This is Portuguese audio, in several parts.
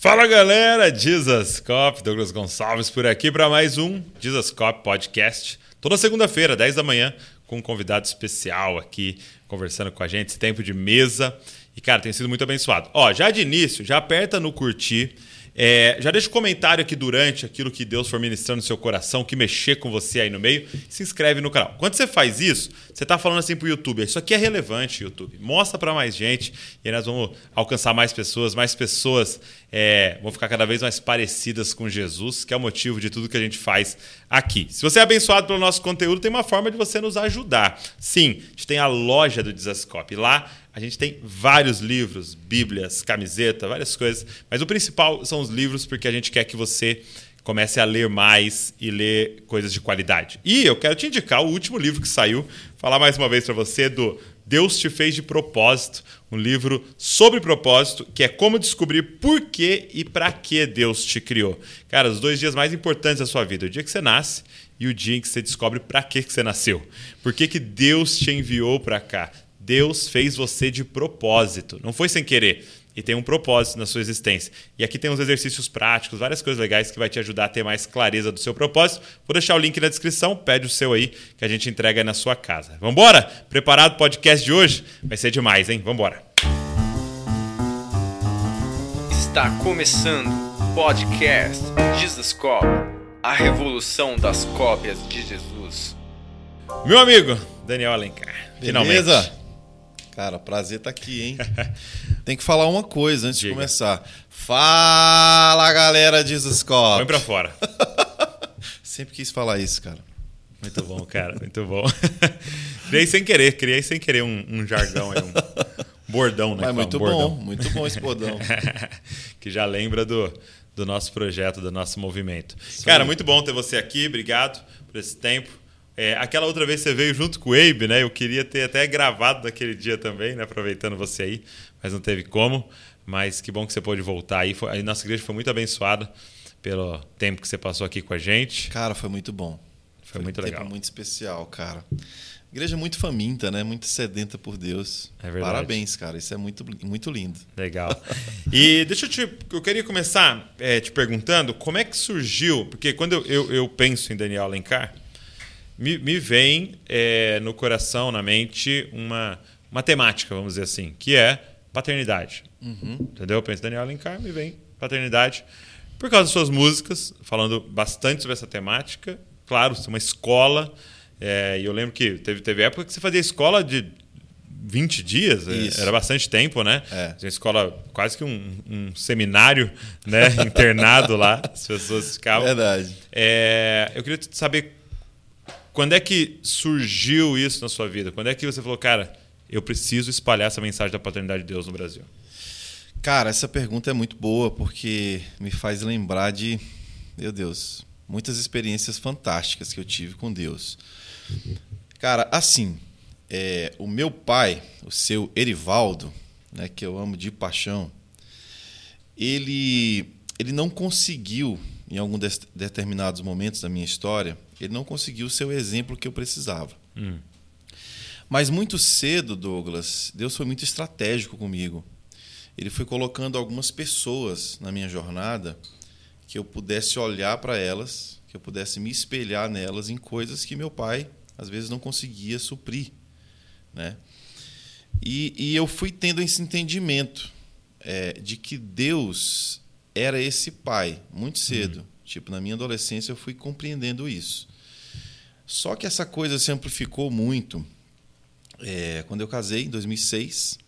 Fala galera, Jesus Cop, Douglas Gonçalves por aqui para mais um Jesus Cop Podcast. Toda segunda-feira, 10 da manhã, com um convidado especial aqui conversando com a gente, esse tempo de mesa. E cara, tem sido muito abençoado. Ó, já de início, já aperta no curtir é, já deixa um comentário aqui durante aquilo que Deus for ministrando no seu coração, que mexer com você aí no meio, se inscreve no canal. Quando você faz isso, você está falando assim para o YouTube, isso aqui é relevante, YouTube. Mostra para mais gente e aí nós vamos alcançar mais pessoas, mais pessoas é, vão ficar cada vez mais parecidas com Jesus, que é o motivo de tudo que a gente faz aqui. Se você é abençoado pelo nosso conteúdo, tem uma forma de você nos ajudar. Sim, a gente tem a loja do Desascope. Lá a gente tem vários livros, bíblias, camiseta, várias coisas. Mas o principal são os livros, porque a gente quer que você comece a ler mais e ler coisas de qualidade. E eu quero te indicar o último livro que saiu, falar mais uma vez para você do Deus te fez de propósito, um livro sobre propósito, que é como descobrir por que e para que Deus te criou. Cara, os dois dias mais importantes da sua vida, o dia que você nasce e o dia em que você descobre para que você nasceu. Por que, que Deus te enviou para cá? Deus fez você de propósito, não foi sem querer. E tem um propósito na sua existência. E aqui tem uns exercícios práticos, várias coisas legais que vai te ajudar a ter mais clareza do seu propósito. Vou deixar o link na descrição, pede o seu aí, que a gente entrega aí na sua casa. Vambora? Preparado o podcast de hoje? Vai ser demais, hein? Vambora! Está começando o podcast Jesus Cop, a revolução das cópias de Jesus. Meu amigo, Daniel Alencar. Beleza? Finalmente. Cara, prazer estar tá aqui, hein? Tem que falar uma coisa antes Diga. de começar. Fala, galera de Scope. Põe pra fora. Sempre quis falar isso, cara. Muito bom, cara, muito bom. criei sem querer, criei sem querer um, um jargão aí, um bordão, né? Mas muito fala, bom, bordão. muito bom esse bordão. que já lembra do, do nosso projeto, do nosso movimento. Cara, aí. muito bom ter você aqui, obrigado por esse tempo. É, aquela outra vez você veio junto com o Abe, né? Eu queria ter até gravado naquele dia também, né? Aproveitando você aí, mas não teve como. Mas que bom que você pôde voltar aí. Foi- a nossa igreja foi muito abençoada pelo tempo que você passou aqui com a gente. Cara, foi muito bom. Foi muito um legal. tempo muito especial, cara. Igreja muito faminta, né? Muito sedenta por Deus. É verdade. Parabéns, cara. Isso é muito, muito lindo. Legal. E deixa eu te. Eu queria começar é, te perguntando como é que surgiu, porque quando eu, eu, eu penso em Daniel Alencar, me, me vem é, no coração, na mente, uma, uma temática, vamos dizer assim, que é paternidade. Entendeu? Eu penso Daniel Alencar, me vem paternidade. Por causa das suas músicas, falando bastante sobre essa temática. Claro, é uma escola. é, e eu lembro que teve, teve época que você fazia escola de 20 dias, é, Isso. era bastante tempo, né? É. Uma escola, quase que um, um seminário, né? Internado lá, as pessoas ficavam. Verdade. É, eu queria saber quando é que surgiu isso na sua vida? Quando é que você falou, cara, eu preciso espalhar essa mensagem da paternidade de Deus no Brasil? Cara, essa pergunta é muito boa porque me faz lembrar de, meu Deus, muitas experiências fantásticas que eu tive com Deus. Cara, assim, é, o meu pai, o seu Erivaldo, né, que eu amo de paixão, ele, ele não conseguiu, em alguns des- determinados momentos da minha história, ele não conseguiu ser o exemplo que eu precisava. Hum. Mas muito cedo, Douglas, Deus foi muito estratégico comigo. Ele foi colocando algumas pessoas na minha jornada que eu pudesse olhar para elas, que eu pudesse me espelhar nelas em coisas que meu pai às vezes não conseguia suprir, né? E, e eu fui tendo esse entendimento é, de que Deus era esse pai muito cedo. Tipo, na minha adolescência eu fui compreendendo isso. Só que essa coisa se amplificou muito é, quando eu casei, em 2006.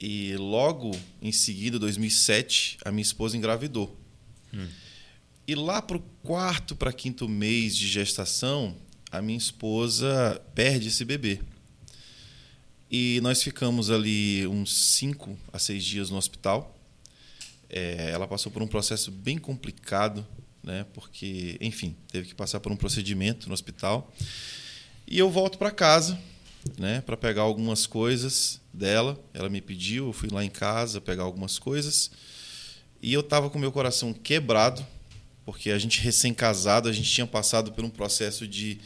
E logo em seguida, 2007, a minha esposa engravidou. E lá para o quarto para quinto mês de gestação, a minha esposa perde esse bebê. E nós ficamos ali uns cinco a seis dias no hospital. É, ela passou por um processo bem complicado, né? Porque, enfim, teve que passar por um procedimento no hospital. E eu volto para casa, né? Para pegar algumas coisas dela. Ela me pediu, eu fui lá em casa pegar algumas coisas. E eu tava com meu coração quebrado, porque a gente recém-casado, a gente tinha passado por um processo de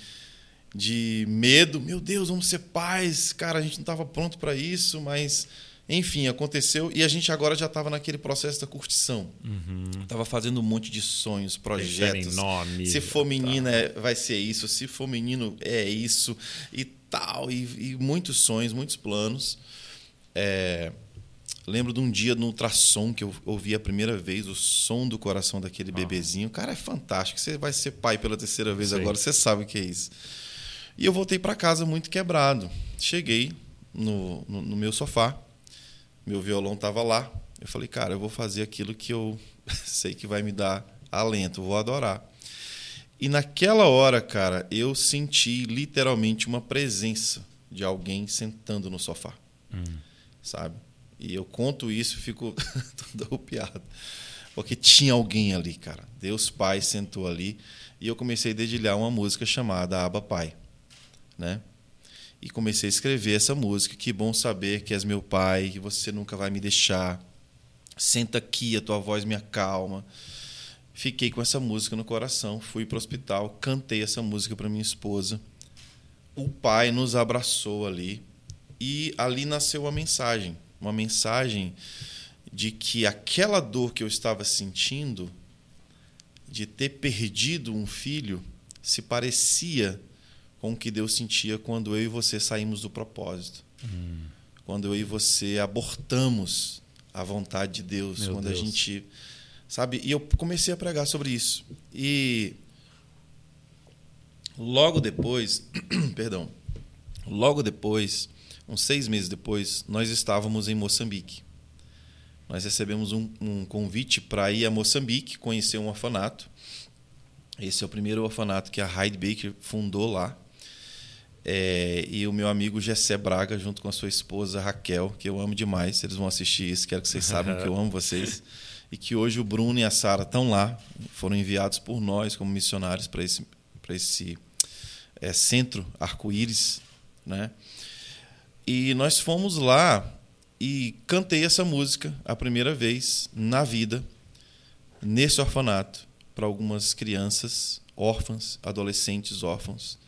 de medo. Meu Deus, vamos ser pais. Cara, a gente não estava pronto para isso, mas Enfim, aconteceu e a gente agora já estava naquele processo da curtição. Uhum. Tava fazendo um monte de sonhos, projetos. Nome, se for menina, é, vai ser isso. Se for menino, é isso. E tal. E, e muitos sonhos, muitos planos. É, lembro de um dia no ultrassom que eu ouvi a primeira vez o som do coração daquele bebezinho. Cara, é fantástico. Você vai ser pai pela terceira vez Sim. agora, você sabe o que é isso. E eu voltei para casa muito quebrado. Cheguei no, no, no meu sofá meu violão estava lá. Eu falei, cara, eu vou fazer aquilo que eu sei que vai me dar alento, vou adorar. E naquela hora, cara, eu senti literalmente uma presença de alguém sentando no sofá. Hum. Sabe? E eu conto isso e fico todo arrupiado. Porque tinha alguém ali, cara. Deus Pai sentou ali e eu comecei a dedilhar uma música chamada Aba Pai, né? E comecei a escrever essa música. Que bom saber que és meu pai, que você nunca vai me deixar. Senta aqui, a tua voz me acalma. Fiquei com essa música no coração, fui para o hospital, cantei essa música para minha esposa. O pai nos abraçou ali e ali nasceu a mensagem, uma mensagem de que aquela dor que eu estava sentindo de ter perdido um filho se parecia com o que Deus sentia quando eu e você saímos do propósito. Hum. Quando eu e você abortamos a vontade de Deus, Meu quando Deus. a gente sabe, e eu comecei a pregar sobre isso. E logo depois, perdão, logo depois, uns seis meses depois, nós estávamos em Moçambique. Nós recebemos um, um convite para ir a Moçambique conhecer um orfanato. Esse é o primeiro orfanato que a Hyde Baker fundou lá. É, e o meu amigo Gessé Braga, junto com a sua esposa Raquel, que eu amo demais. Eles vão assistir isso, quero que vocês saibam que eu amo vocês. E que hoje o Bruno e a Sara estão lá, foram enviados por nós como missionários para esse, pra esse é, centro arco-íris. Né? E nós fomos lá e cantei essa música a primeira vez na vida, nesse orfanato, para algumas crianças órfãs, adolescentes órfãos.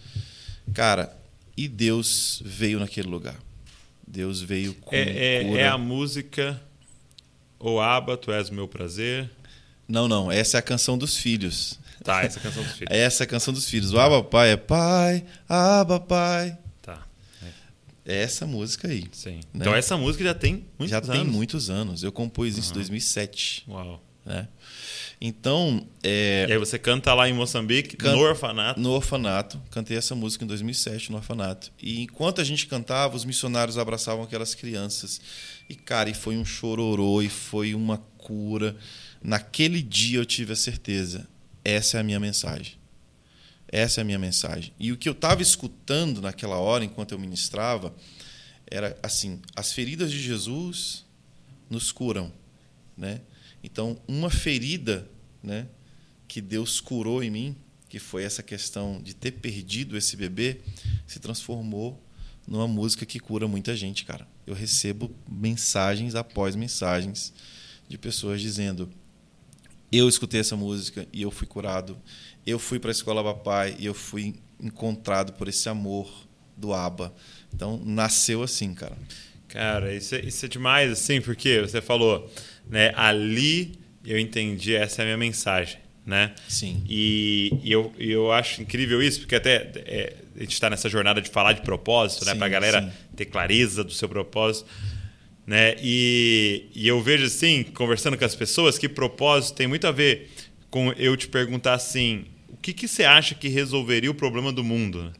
Cara, e Deus veio naquele lugar. Deus veio com É, é, é a música O Aba, Tu És o Meu Prazer. Não, não, essa é a canção dos filhos. Tá, essa é a canção dos filhos. Essa é a canção dos filhos. O Aba Pai é Pai, Aba Pai. Tá, É essa música aí. sim. Né? Então essa música já tem muitos Já anos. tem muitos anos. Eu compus isso em 2007. Uau. Né? Então, é, E aí você canta lá em Moçambique, Can- no orfanato. no orfanato, cantei essa música em 2007 no orfanato. E enquanto a gente cantava, os missionários abraçavam aquelas crianças. E, cara, e foi um chororô, e foi uma cura. Naquele dia eu tive a certeza: essa é a minha mensagem. Essa é a minha mensagem. E o que eu estava escutando naquela hora, enquanto eu ministrava, era assim: as feridas de Jesus nos curam, né? Então, uma ferida, né, que Deus curou em mim, que foi essa questão de ter perdido esse bebê, se transformou numa música que cura muita gente, cara. Eu recebo mensagens após mensagens de pessoas dizendo: eu escutei essa música e eu fui curado. Eu fui para a escola papai e eu fui encontrado por esse amor do Aba. Então nasceu assim, cara. Cara, isso é, isso é demais, assim, porque você falou, né? Ali eu entendi, essa é a minha mensagem, né? Sim. E, e eu, eu acho incrível isso, porque até é, a gente está nessa jornada de falar de propósito, né? Sim, Para a galera sim. ter clareza do seu propósito. Né? E, e eu vejo assim, conversando com as pessoas, que propósito tem muito a ver com eu te perguntar assim: o que, que você acha que resolveria o problema do mundo? né?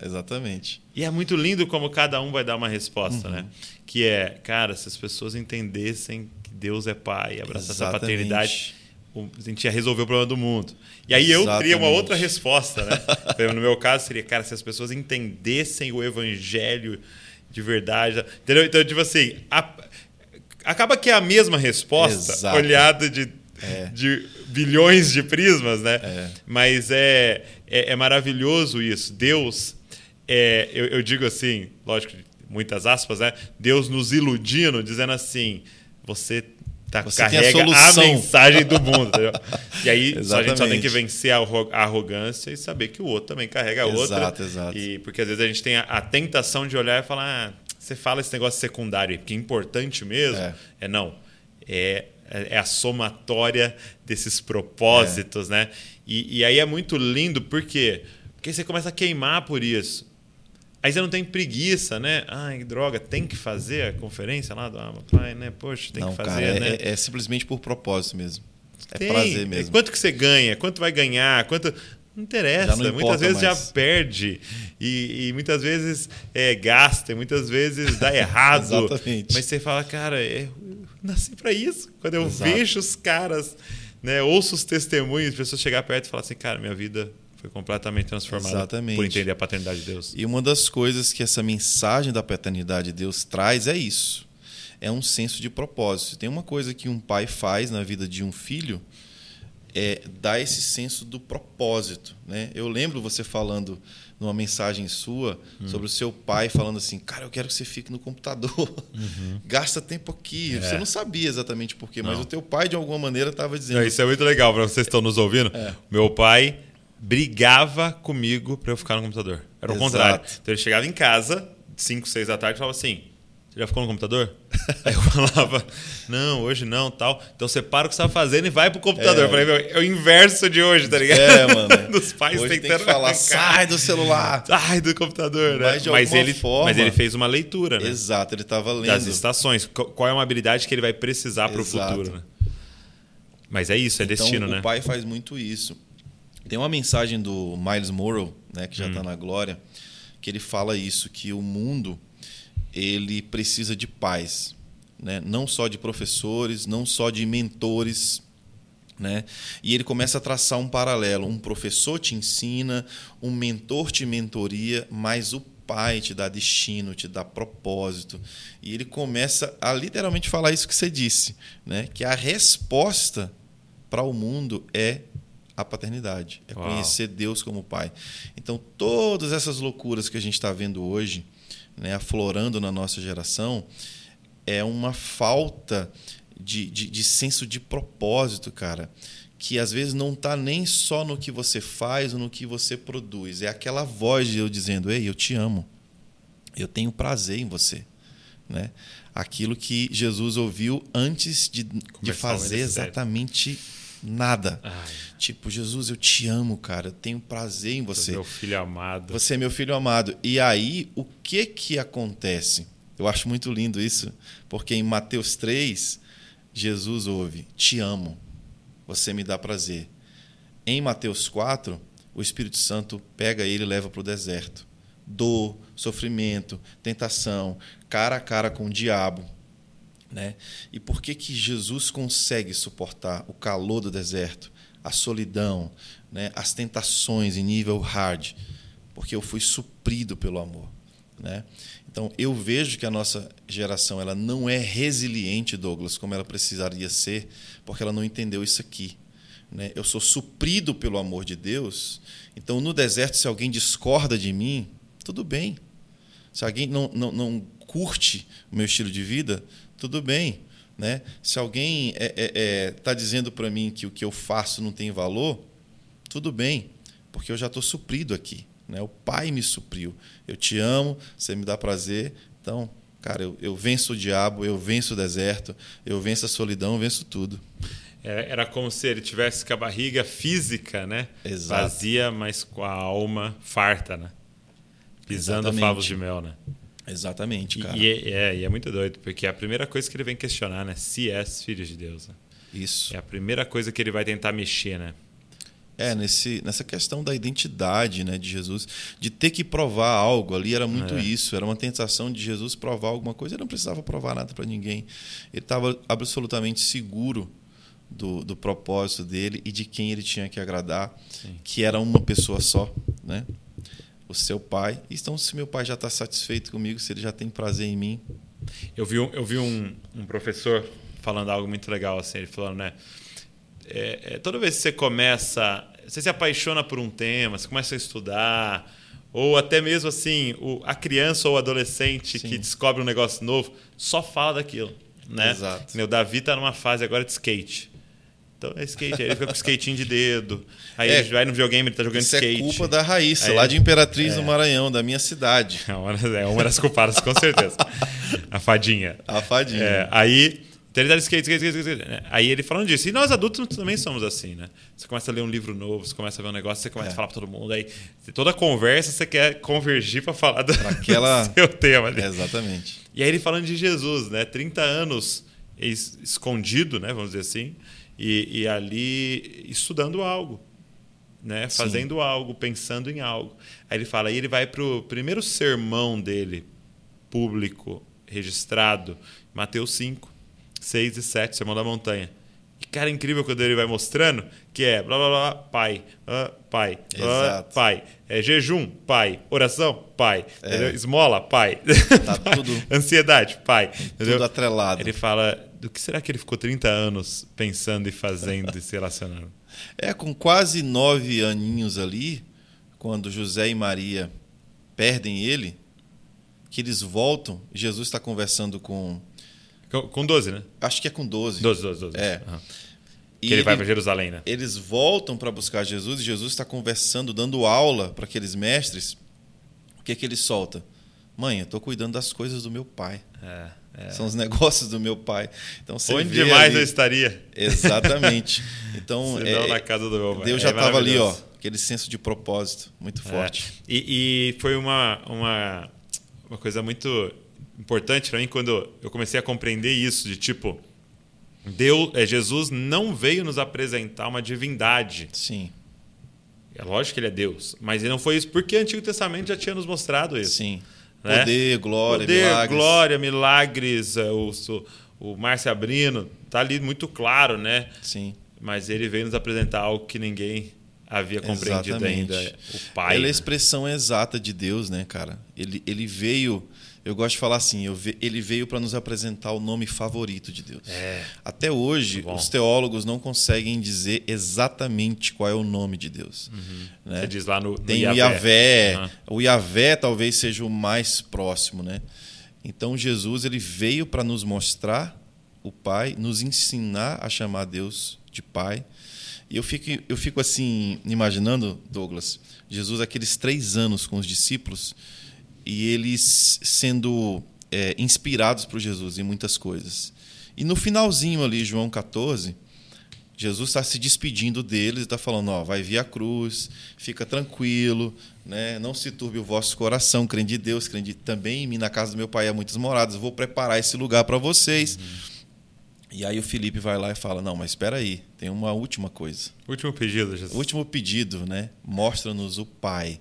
Exatamente. E é muito lindo como cada um vai dar uma resposta, Uhum. né? Que é, cara, se as pessoas entendessem que Deus é pai, abraçar essa paternidade, a gente ia resolver o problema do mundo. E aí eu teria uma outra resposta, né? Exemplo, no meu caso seria, cara, se as pessoas entendessem o evangelho de verdade. Entendeu? Então, tipo assim, a- acaba que é a mesma resposta, Exato. olhada de, É. de bilhões de prismas, né? É. Mas é, é, é maravilhoso isso. Deus, é, eu, eu digo assim, lógico, muitas aspas, né? Deus nos iludindo, dizendo assim: você tá, Você a carrega a, solução. mensagem do mundo. E aí a gente só tem que vencer a arro- a arrogância e saber que o outro também carrega a outra. Exato, exato. E porque às vezes a gente tem a, a tentação de olhar e falar: ah, você fala esse negócio secundário, que é importante mesmo, é, é não. É, é a somatória desses propósitos, é. né? E, e, aí é muito lindo, por quê? Porque você começa a queimar por isso. Aí você não tem preguiça, né? Ai, droga, tem que fazer a conferência lá do ah, pai, né? Poxa, tem não, que fazer, cara, né? É, é, simplesmente por propósito mesmo. É tem. prazer mesmo. Quanto que você ganha? Quanto vai ganhar? Quanto não interessa, não muitas vezes mais. já perde e, e muitas vezes é, gasta, muitas vezes dá errado. Exatamente. Mas você fala, cara, é, eu nasci para isso. Quando eu Exato. vejo os caras, né, ouço os testemunhos, as pessoas chegar perto e falar assim, cara, minha vida foi completamente transformada Exatamente. por entender a paternidade de Deus. E uma das coisas que essa mensagem da paternidade de Deus traz é isso. É um senso de propósito. Tem uma coisa que um pai faz na vida de um filho é dar esse senso do propósito. Né? Eu lembro você falando numa mensagem sua hum. sobre o seu pai falando assim, cara, eu quero que você fique no computador, uhum. gasta tempo aqui. É. Você não sabia exatamente por quê, mas o teu pai de alguma maneira estava dizendo. Não, isso é muito legal para vocês que estão nos ouvindo. É. Meu pai brigava comigo para eu ficar no computador. Era o Exato. contrário. Então ele chegava em casa, 5, 6 da tarde, e falava assim: você já ficou no computador? Aí eu falava, não, hoje não, tal. Então separa o que você está fazendo e vai pro computador. É. Eu falei, meu, é o inverso de hoje, tá ligado? É, mano. Dos pais hoje tem que falar, sai do celular. Sai do computador, né? Mas, mas ele, forma, mas ele fez uma leitura, né? Exato, ele estava lendo. Das estações. Qual é uma habilidade que ele vai precisar para o futuro, né? Mas é isso, é então, destino, o né? O pai faz muito isso. Tem uma mensagem do Miles Morrow, né, que já está hum. na glória, que ele fala isso, que o mundo ele precisa de pais, né? não só de professores, não só de mentores. Né? E ele começa a traçar um paralelo. Um professor te ensina, um mentor te mentoria, mas o pai te dá destino, te dá propósito. E ele começa a literalmente falar isso que você disse, né? que a resposta para o mundo é a paternidade, é Uau. conhecer Deus como pai. Então, todas essas loucuras que a gente está vendo hoje, né, aflorando na nossa geração é uma falta de, de, de senso de propósito, cara que às vezes não está nem só no que você faz ou no que você produz. É aquela voz de eu dizendo: Ei, eu te amo. Eu tenho prazer em você. Né? Aquilo que Jesus ouviu antes de, de fazer exatamente nada. Ai. Tipo, Jesus, eu te amo, cara. Eu tenho prazer em você. Você é meu filho amado. Você é meu filho amado. E aí, o que que acontece? Eu acho muito lindo isso, porque em Mateus 3, Jesus ouve: Te amo. Você me dá prazer. Em Mateus 4, o Espírito Santo pega ele e leva para o deserto. Dor, sofrimento, tentação, cara a cara com o diabo né? E por que, que Jesus consegue suportar o calor do deserto, a solidão, né? as tentações em nível hard? Porque eu fui suprido pelo amor. Né? Então eu vejo que a nossa geração ela não é resiliente, Douglas, como ela precisaria ser, porque ela não entendeu isso aqui. Né? Eu sou suprido pelo amor de Deus. Então no deserto, se alguém discorda de mim, tudo bem. Se alguém não, não, não curte o meu estilo de vida, tudo bem. Né? Se alguém está é, é, é, tá dizendo para mim que o que eu faço não tem valor, tudo bem, porque eu já estou suprido aqui. Né? O Pai me supriu. Eu te amo, você me dá prazer. Então, cara, eu, eu venço o diabo, eu venço o deserto, eu venço a solidão, eu venço tudo. É, era como se ele tivesse com a barriga física, né? Exato. Vazia, mas com a alma farta, né? Pisando Exatamente. favos de mel, né? Exatamente, cara. E, e, é, e é muito doido, porque é a primeira coisa que ele vem questionar, né? Se é filho de Deus. Né? Isso. É a primeira coisa que ele vai tentar mexer, né? É, nesse, nessa questão da identidade né, de Jesus, de ter que provar algo ali, era muito é. isso. Era uma tentação de Jesus provar alguma coisa. Ele não precisava provar nada para ninguém. Ele estava absolutamente seguro do, do propósito dele e de quem ele tinha que agradar, Sim. que era uma pessoa só. Né? O seu pai. Então, se meu pai já está satisfeito comigo, se ele já tem prazer em mim. Eu vi, um, eu vi um, um professor falando algo muito legal assim. Ele falando, né? É, é, toda vez que você começa, você se apaixona por um tema, você começa a estudar, ou até mesmo assim, o, a criança ou o adolescente Sim. que descobre um negócio novo, só fala daquilo. Né? Exato. O Davi está numa fase agora de skate. Então é skate. Aí ele fica com skatinho de dedo. Aí É. ele vai no videogame, ele tá jogando Isso skate. é culpa da Raíssa, Aí- lá de Imperatriz do Maranhão, da minha cidade. É uma, é uma das culpadas, com certeza. A fadinha. A fadinha. É, aí. Então ele dá skate, skate, skate, skate, skate? Aí ele falando disso. E nós adultos também somos assim, né? Você começa a ler um livro novo, você começa a ver um negócio, você começa É. a falar pra todo mundo. Aí toda conversa você quer convergir pra falar do, aquela- do seu tema ali. Exatamente. E aí ele falando de Jesus, né? 30 anos es- escondido, né? Vamos dizer assim. E, e ali estudando algo, né? Sim. Fazendo algo, pensando em algo. Aí ele fala, aí ele vai pro primeiro sermão dele, público, registrado, Mateus 5, 6 e 7, Sermão da Montanha. E cara, é incrível quando ele vai mostrando que é blá blá blá, pai, ah, pai, Exato. pai, é jejum, pai, oração, pai, É. esmola, pai, Tá tudo- ansiedade, pai, entendeu? Tudo atrelado. Ele fala do que será que ele ficou 30 anos pensando e fazendo e se relacionando. É, com quase nove aninhos ali, quando José e Maria perdem ele, que eles voltam, Jesus está conversando com. Com, com 12, né? Acho que é com 12. 12, 12, 12. É. Aham. E Que ele vai ele- para Jerusalém, né? eles voltam para buscar Jesus e Jesus está conversando, dando aula para aqueles mestres. O que é que ele solta? Mãe, eu estou cuidando das coisas do meu pai. É, é. São os negócios do meu pai. Então você Onde vê mais ali- eu estaria? Exatamente. Então, Se é- na casa do meu pai. Deus É já estava ali, ó, aquele senso de propósito muito forte. É. E, e foi uma, uma, uma coisa muito importante para mim quando eu comecei a compreender isso, de tipo, Deus, é, Jesus não veio nos apresentar uma divindade. Sim, É lógico que ele é Deus, mas ele não foi isso porque o Antigo Testamento já tinha nos mostrado isso. sim. né? Poder, glória, Poder, milagres. glória, milagres, é, o, o, Márcio Abrino, tá ali muito claro, né? Sim. Mas ele veio nos apresentar algo que ninguém havia compreendido Exatamente. ainda. O Pai. Ele é a né? expressão exata de Deus, né, cara? Ele, ele veio, eu gosto de falar assim, ve- ele veio para nos apresentar o nome favorito de Deus. É. Até hoje, os teólogos não conseguem dizer exatamente qual é o nome de Deus. né? Você diz lá no, no Tem o Yahvé. Yahvé. Aham. O Yahvé talvez seja o mais próximo, né? Então Jesus ele veio para nos mostrar o Pai, nos ensinar a chamar Deus de Pai. E eu fico, eu fico assim imaginando, Douglas, Jesus aqueles três anos com os discípulos e eles sendo é, inspirados por Jesus em muitas coisas. E no finalzinho ali, João 14, Jesus está se despedindo deles e está falando: ó, vai vir a cruz, fica tranquilo, né? não se turbe o vosso coração, crendo em Deus, crendo também em mim, na casa do meu pai há muitas moradas, vou preparar esse lugar para vocês. E aí o Felipe vai lá e fala: não, mas espera aí, tem uma última coisa. Último pedido, Jesus. Último pedido, né? Mostra-nos o Pai.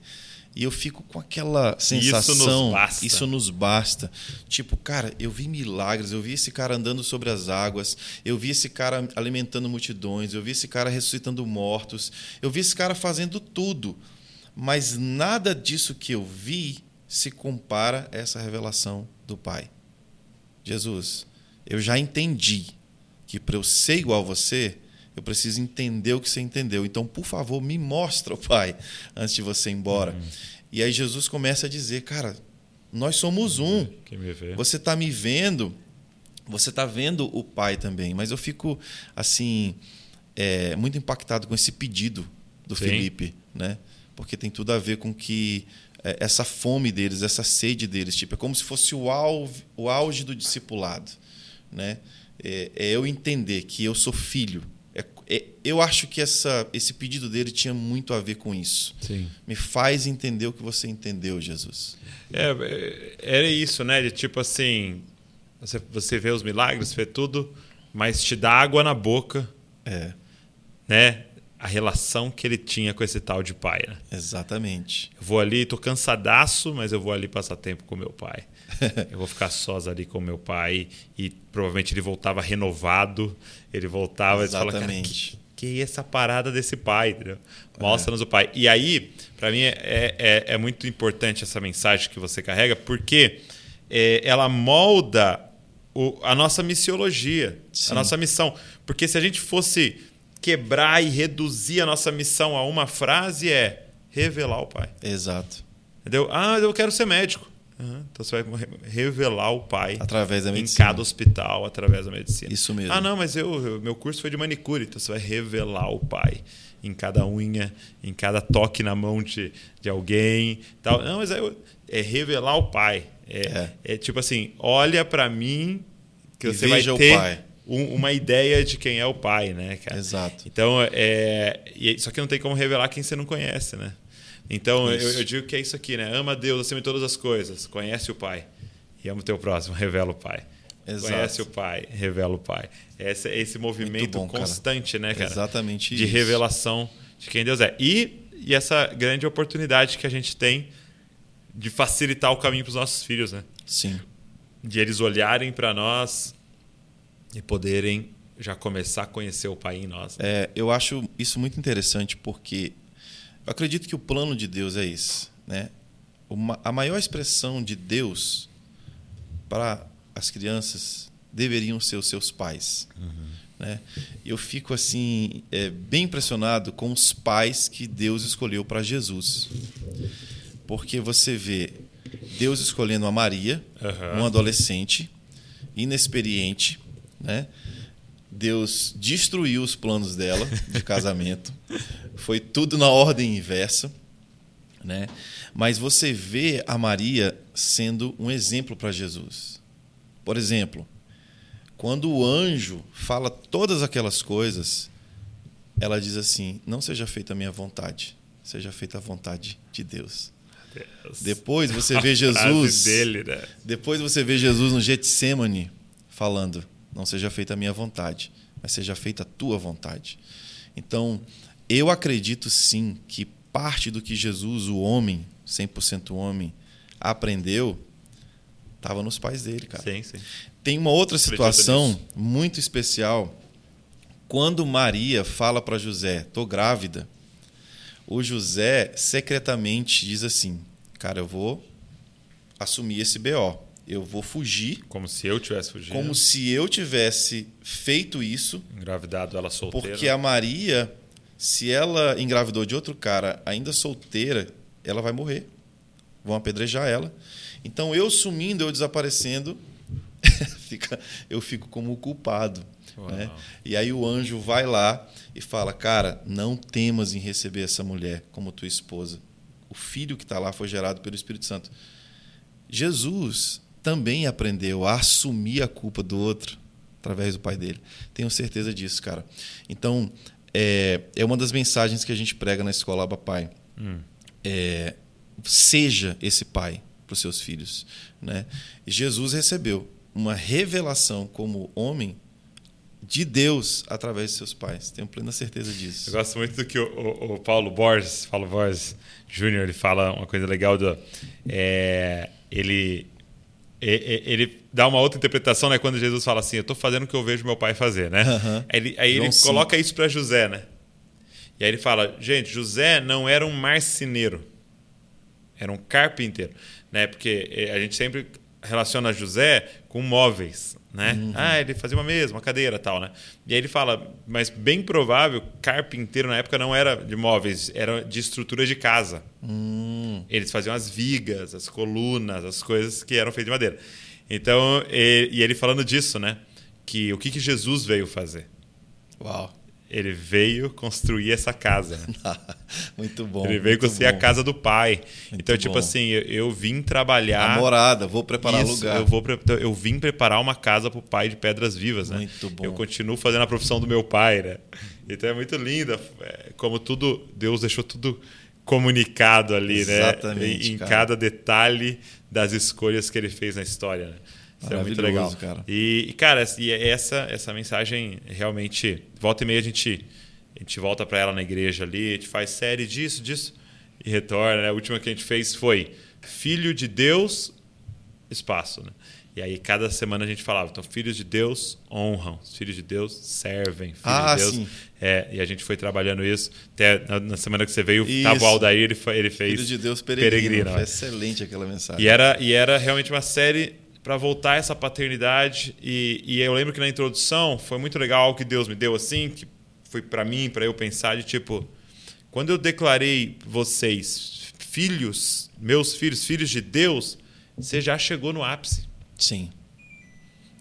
E eu fico com aquela sensação. nos basta. Isso nos basta. Tipo, cara, eu vi milagres, eu vi esse cara andando sobre as águas, eu vi esse cara alimentando multidões, eu vi esse cara ressuscitando mortos, eu vi esse cara fazendo tudo. Mas nada disso que eu vi se compara a essa revelação do Pai. Jesus, eu já entendi que para eu ser igual a você, eu preciso entender o que você entendeu. Então, por favor, me mostra o Pai antes de você ir embora. E aí Jesus começa a dizer, cara, nós somos um. Quem me vê. Você está me vendo, você está vendo o Pai também. Mas eu fico assim é, muito impactado com esse pedido do Sim. Felipe, né? Porque tem tudo a ver com que é, essa fome deles, essa sede deles, tipo, é como se fosse o auge, o auge do discipulado, né? É, é eu entender que eu sou filho. É, eu acho que essa, esse pedido dele tinha muito a ver com isso. Sim. Me faz entender o que você entendeu, Jesus. É, é, era isso, né? De tipo assim, você, você vê os milagres, vê tudo, mas te dá água na boca, É, né? A relação que ele tinha com esse tal de pai, né? exatamente. Eu vou ali, tô cansadaço, mas eu vou ali passar tempo com meu pai. eu vou ficar sós ali com meu pai e provavelmente ele voltava renovado, ele voltava e você fala, Exatamente. que, que é essa parada desse pai, entendeu? Mostra-nos o pai. E aí, para mim, é, é, é muito importante essa mensagem que você carrega, porque é, ela molda o- a nossa missiologia, Sim. a nossa missão. Porque se a gente fosse quebrar e reduzir a nossa missão a uma frase, é revelar o pai. Exato. Entendeu? Ah, eu quero ser médico. Uhum. Então você vai revelar o pai através da medicina. em cada hospital, através da medicina. Isso mesmo. Ah, não, mas eu, meu curso foi de manicure, então você vai revelar o pai em cada unha, em cada toque na mão de, de alguém. Tal. Não, mas é, é revelar o pai. É, é. é tipo assim, olha para mim que e você vai ter um, uma ideia de quem é o pai, né, cara? Exato. Então, é, só que não tem como revelar quem você não conhece, né? Então, eu, eu, digo que é isso aqui, né? Ama Deus acima de todas as coisas, conhece o pai e ama o teu próximo, revela o pai. Exato. Conhece o pai, revela o pai. Esse, esse movimento bom, constante, cara. né, cara? Exatamente De isso. revelação de quem Deus é. E, e essa grande oportunidade que a gente tem de facilitar o caminho para os nossos filhos, né? Sim. De eles olharem para nós e poderem já começar a conhecer o Pai em nós. Né? É, eu acho isso muito interessante porque eu acredito que o plano de Deus é esse, né? Uma, a maior expressão de Deus para as crianças deveriam ser os seus pais, uhum. né? Eu fico assim é, bem impressionado com os pais que Deus escolheu para Jesus, porque você vê Deus escolhendo a Maria, uhum. uma adolescente inexperiente, né? Deus destruiu os planos dela de casamento. Foi tudo na ordem inversa, né? Mas você vê a Maria sendo um exemplo para Jesus. Por exemplo, quando o anjo fala todas aquelas coisas, ela diz assim: "Não seja feita a minha vontade, seja feita a vontade de Deus". Deus. Depois você vê Jesus dele, né? Depois você vê Jesus no Getsemane falando: não seja feita a minha vontade, mas seja feita a tua vontade. Então, eu acredito sim que parte do que Jesus, o homem, 100% homem, aprendeu estava nos pais dele, cara. Sim, sim. Tem uma outra situação muito especial. Quando Maria fala para José, tô grávida, o José secretamente diz assim: "Cara, eu vou assumir esse BO eu vou fugir. Como se eu tivesse fugido. Como se eu tivesse feito isso. Engravidado ela solteira. Porque a Maria, se ela engravidou de outro cara ainda solteira, ela vai morrer. Vão apedrejar ela. Então eu sumindo, eu desaparecendo, fica, eu fico como culpado. Né? E aí o anjo vai lá e fala: Cara, não temas em receber essa mulher como tua esposa. O filho que está lá foi gerado pelo Espírito Santo. Jesus também aprendeu a assumir a culpa do outro através do pai dele. Tenho certeza disso, cara. Então, é, é uma das mensagens que a gente prega na escola Aba Pai. Hum. É, seja esse pai para os seus filhos. Né? Jesus recebeu uma revelação como homem de Deus através de seus pais. Tenho plena certeza disso. Eu gosto muito do que o, o, o Paulo Borges, Paulo Borges Júnior, ele fala uma coisa legal do é, ele ele dá uma outra interpretação, né? Quando Jesus fala assim, eu estou fazendo o que eu vejo meu pai fazer, né? Uhum. Aí ele, aí ele coloca isso para José, né? E aí ele fala, gente, José não era um marceneiro, era um carpinteiro, né? Porque eh, a gente sempre relaciona José com móveis, né? Uhum. Ah, ele fazia uma mesa, uma cadeira, tal, né? E aí ele fala, mas bem provável, carpinteiro na época não era de móveis, era de estrutura de casa. Uhum. Eles faziam as vigas, as colunas, as coisas que eram feitas de madeira. Então, e, e ele falando disso, né? Que o que, que Jesus veio fazer? Uau ele veio construir essa casa. Né? muito bom. Ele veio construir bom. a casa do pai. Muito então, tipo bom. assim, eu, eu, vim trabalhar. A morada, vou preparar isso, lugar. Eu, vou, eu vim preparar uma casa para o pai de Pedras Vivas, né? Muito bom. Eu continuo fazendo a profissão do meu pai, né? Então é muito linda. É, como tudo, Deus deixou tudo comunicado ali, Exatamente, né? Exatamente. Em, em cada detalhe das escolhas que ele fez na história. Né? Isso é muito legal. Cara. E, cara, e essa, essa mensagem realmente. Volta e meia a gente, a gente volta para ela na igreja ali, a gente faz série disso, disso, e retorna. Né? A última que a gente fez foi Filho de Deus, espaço. Né? E aí, cada semana a gente falava, então, filhos de Deus honram, filhos de Deus servem, filhos ah, de Deus. Sim. É, e a gente foi trabalhando isso. Até na, na semana que você veio, estava o Aldair, ele, ele fez. Filho de Deus peregrino. peregrino foi excelente aquela mensagem. E era, e era realmente uma série para voltar essa paternidade. E, e, eu lembro que na introdução foi muito legal o que Deus me deu assim, que foi para mim, para eu pensar de tipo, quando eu declarei vocês filhos, meus filhos, filhos de Deus, você já chegou no ápice. Sim.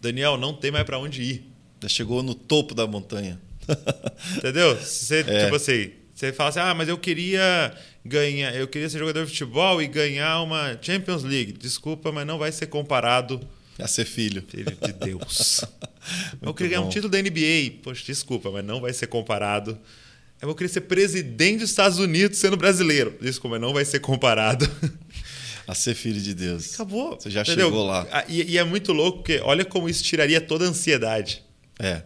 Daniel, não tem mais para onde ir. Já chegou no topo da montanha. Entendeu? Você, é. tipo assim, você fala assim: "Ah, mas eu queria ganhar, eu queria ser jogador de futebol e ganhar uma Champions League". Desculpa, mas não vai ser comparado a ser filho. Filho de Deus. eu queria ganhar um título da NBA. Poxa, desculpa, mas não vai ser comparado. Eu queria ser presidente dos Estados Unidos sendo brasileiro. Desculpa, mas não vai ser comparado. A ser filho de Deus. Acabou. Você já entendeu? chegou lá. Ah, e, e, é muito louco, porque olha como isso tiraria toda a ansiedade. É.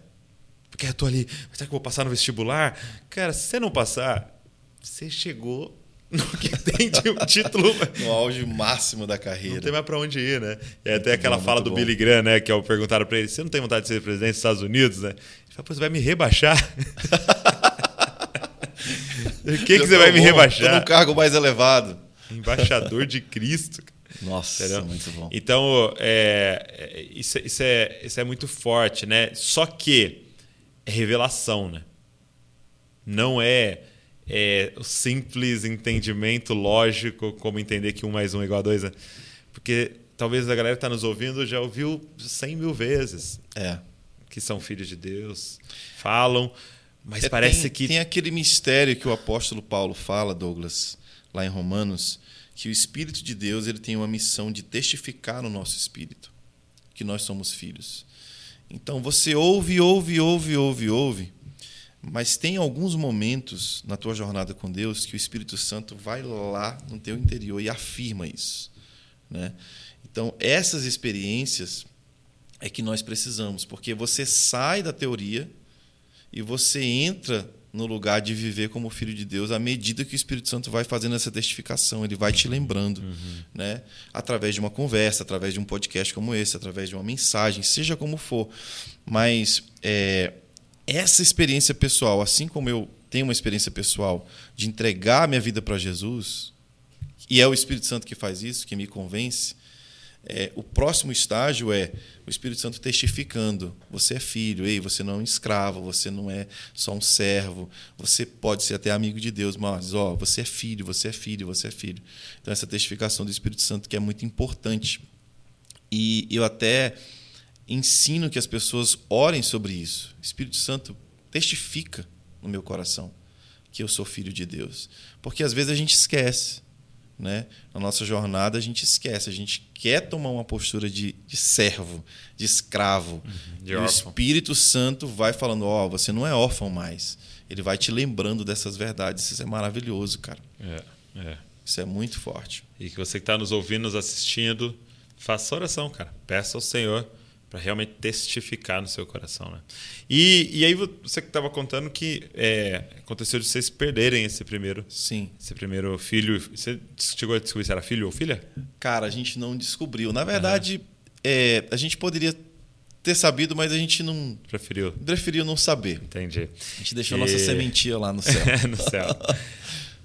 Porque eu tô ali, será que eu vou passar no vestibular? Cara, se você não passar, você chegou no que tem de um título. no auge máximo da carreira. Não tem mais para onde ir, né? E até aquela fala do bom. Billy Graham, né? Que é o perguntaram para ele: você não tem vontade de ser presidente dos Estados Unidos, né? Ele fala, pô, você vai me rebaixar? O que, que você vai bom, me rebaixar? Tô num cargo mais elevado. Embaixador de Cristo. Nossa, Entendeu? muito bom. Então, é, é, isso, isso, é, isso é muito forte, né? Só que é revelação, né? Não é, é o simples entendimento lógico, como entender que um mais um é igual a dois. Né? Porque talvez a galera que está nos ouvindo já ouviu cem mil vezes. É. Que são filhos de Deus, falam, mas é, parece tem, que. Tem aquele mistério que o apóstolo Paulo fala, Douglas, lá em Romanos, que o Espírito de Deus ele tem uma missão de testificar no nosso espírito que nós somos filhos. Então você ouve, ouve, ouve, ouve, ouve, mas tem alguns momentos na tua jornada com Deus que o Espírito Santo vai lá no teu interior e afirma isso, né? Então essas experiências é que nós precisamos, porque você sai da teoria e você entra no lugar de viver como filho de Deus à medida que o Espírito Santo vai fazendo essa testificação, ele vai te lembrando, uhum. né? Através de uma conversa, através de um podcast como esse, através de uma mensagem, seja como for. Mas é, essa experiência pessoal, assim como eu tenho uma experiência pessoal de entregar minha vida para Jesus, e é o Espírito Santo que faz isso, que me convence, é, o próximo estágio é o Espírito Santo testificando: você é filho, ei, você não é um escravo, você não é só um servo, você pode ser até amigo de Deus, mas ó, você é filho, você é filho, você é filho. Então, essa testificação do Espírito Santo que é muito importante. E eu até ensino que as pessoas orem sobre isso. O Espírito Santo testifica no meu coração que eu sou filho de Deus. Porque às vezes a gente esquece né? Na nossa jornada a gente esquece, a gente quer tomar uma postura de, de servo, de escravo. Uhum, de e o Espírito Santo vai falando: Ó, oh, você não é órfão mais. Ele vai te lembrando dessas verdades. Isso é maravilhoso, cara. É, é. Isso é muito forte. E que você que está nos ouvindo, nos assistindo, faça oração, cara. Peça ao Senhor para realmente testificar no seu coração, né? E, e aí você que estava contando que é, aconteceu de vocês perderem esse primeiro, sim, esse primeiro filho. Você chegou a descobrir se era filho ou filha? Cara, a gente não descobriu. Na verdade, uhum. é, a gente poderia ter sabido, mas a gente não preferiu, preferiu não saber. Entendi. A gente deixou e... nossa sementinha lá no céu. no céu.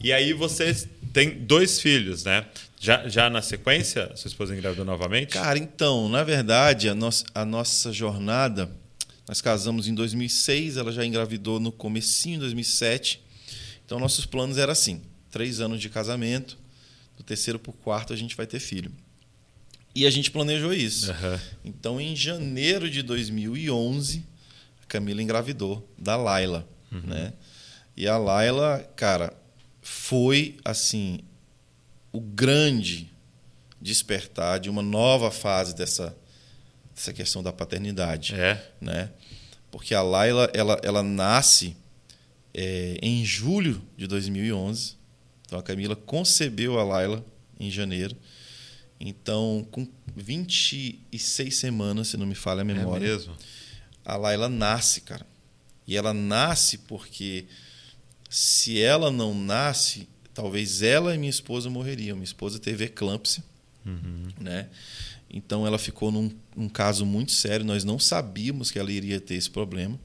E aí vocês têm dois filhos, né? Já, já na sequência, sua esposa engravidou novamente? Cara, então, na verdade, a, no a nossa jornada, nós casamos em 2006, ela já engravidou no comecinho de 2007. Então, nossos planos eram assim, três anos de casamento, do terceiro para o quarto a gente vai ter filho. E a gente planejou isso. Uhum. Então, em janeiro de 2011, a Camila engravidou da Laila, uhum. né? E a Laila, cara, foi assim o grande despertar de uma nova fase dessa, dessa questão da paternidade. É. Né? Porque a Laila ela, ela nasce é, em julho de 2011. Então a Camila concebeu a Laila em janeiro. Então, com 26 semanas, se não me falha a é memória. É mesmo? A Laila nasce, cara. E ela nasce porque se ela não nasce, talvez ela e minha esposa morreriam. Minha esposa teve eclâmpsia, uhum. né? Então ela ficou num, num caso muito sério. Nós não sabíamos que ela iria ter esse problema.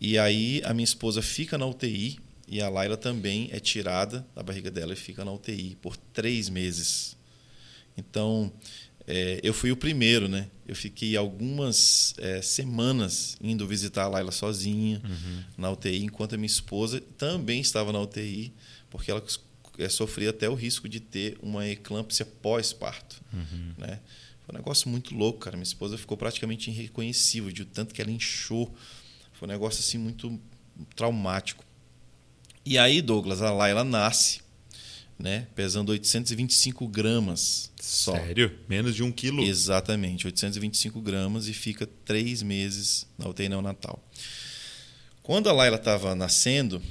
E aí a minha esposa fica na UTI e a Laila também é tirada da barriga dela e fica na UTI por três meses. Então é, eu fui o primeiro, né? Eu fiquei algumas é, semanas indo visitar a Laila sozinha uhum. na UTI, enquanto a minha esposa também estava na UTI porque ela é, sofria até o risco de ter uma eclâmpsia pós-parto. Uhum. Né? Foi um negócio muito louco, cara. Minha esposa ficou praticamente irreconhecível de tanto que ela inchou. Foi um negócio assim muito traumático. E aí, Douglas, a Laila nasce, né? Pesando 825 gramas só. Sério? Menos de um quilo? Exatamente, 825 gramas e fica três meses na UTI neonatal. Quando a Laila estava nascendo,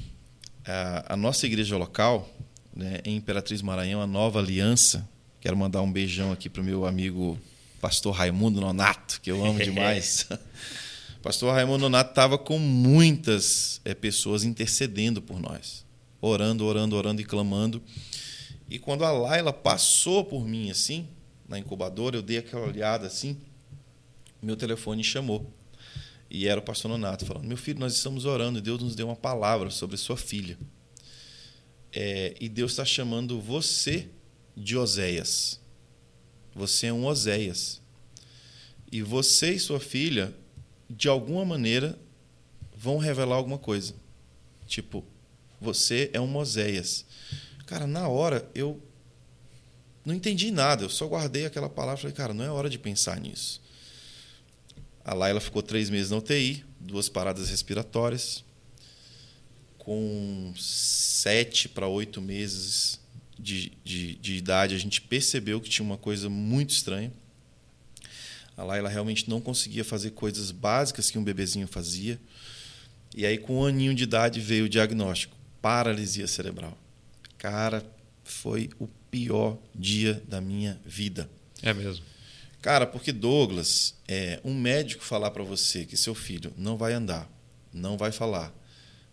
a, a, nossa igreja local, né, em Imperatriz Maranhão, a Nova Aliança, quero mandar um beijão aqui para o meu amigo pastor Raimundo Nonato, que eu amo demais. pastor Raimundo Nonato estava com muitas é, pessoas intercedendo por nós, orando, orando, orando e clamando. E quando a Laila passou por mim assim, na incubadora, eu dei aquela olhada assim, meu telefone chamou. E era o pastor Nonato falando: Meu filho, nós estamos orando e Deus nos deu uma palavra sobre sua filha. É, e Deus está chamando você de Oséias. Você é um Oséias. E você e sua filha, de alguma maneira, vão revelar alguma coisa. Tipo, você é um Oséias. Cara, na hora eu não entendi nada, eu só guardei aquela palavra e falei, cara, não é hora de pensar nisso. A Laila ficou três meses na UTI, duas paradas respiratórias. Com sete para oito meses de, de, de, idade, a gente percebeu que tinha uma coisa muito estranha. A Laila realmente não conseguia fazer coisas básicas que um bebezinho fazia. E aí, com um aninho de idade, veio o diagnóstico: paralisia cerebral. Cara, foi o pior dia da minha vida. É mesmo. Cara, porque Douglas, é, um médico falar para você que seu filho não vai andar, não vai falar,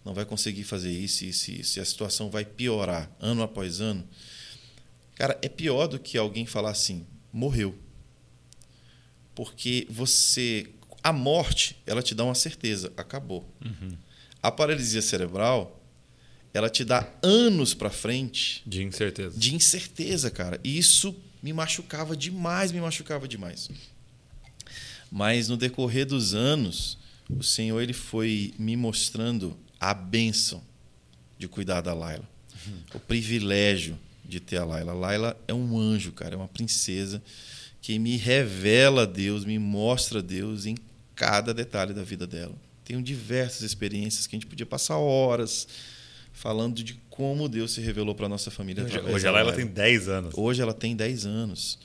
não vai conseguir fazer isso, isso, isso, e a situação vai piorar ano após ano, cara, é pior do que alguém falar assim, morreu. Porque você. A morte, ela te dá uma certeza, acabou. Uhum. A paralisia cerebral, ela te dá anos para frente. De incerteza. De incerteza, cara. E isso me machucava demais, me machucava demais. Mas no decorrer dos anos, o Senhor ele foi me mostrando a bênção de cuidar da Laila. Uhum. O privilégio de ter a Laila. A Laila é um anjo, cara, é uma princesa que me revela Deus, me mostra Deus em cada detalhe da vida dela. Tenho diversas experiências que a gente podia passar horas falando de como Deus se revelou para a nossa família. Hoje, hoje ela, ela tem 10 anos. Hoje ela tem 10 anos.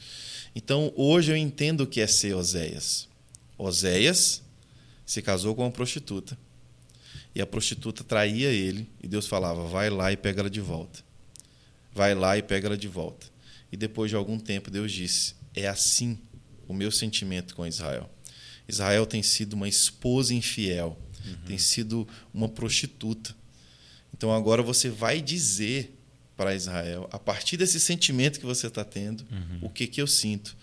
Então, hoje eu entendo o que é ser Oséias. Oséias se casou com uma prostituta. E a prostituta traía ele. E Deus falava: vai lá e pega ela de volta. Vai lá e pega ela de volta. E depois de algum tempo, Deus disse: é assim o meu sentimento com Israel. Israel tem sido uma esposa infiel, uhum. tem sido uma prostituta então agora você vai dizer para Israel, a partir desse sentimento que você está tendo, uhum. o que, que eu sinto.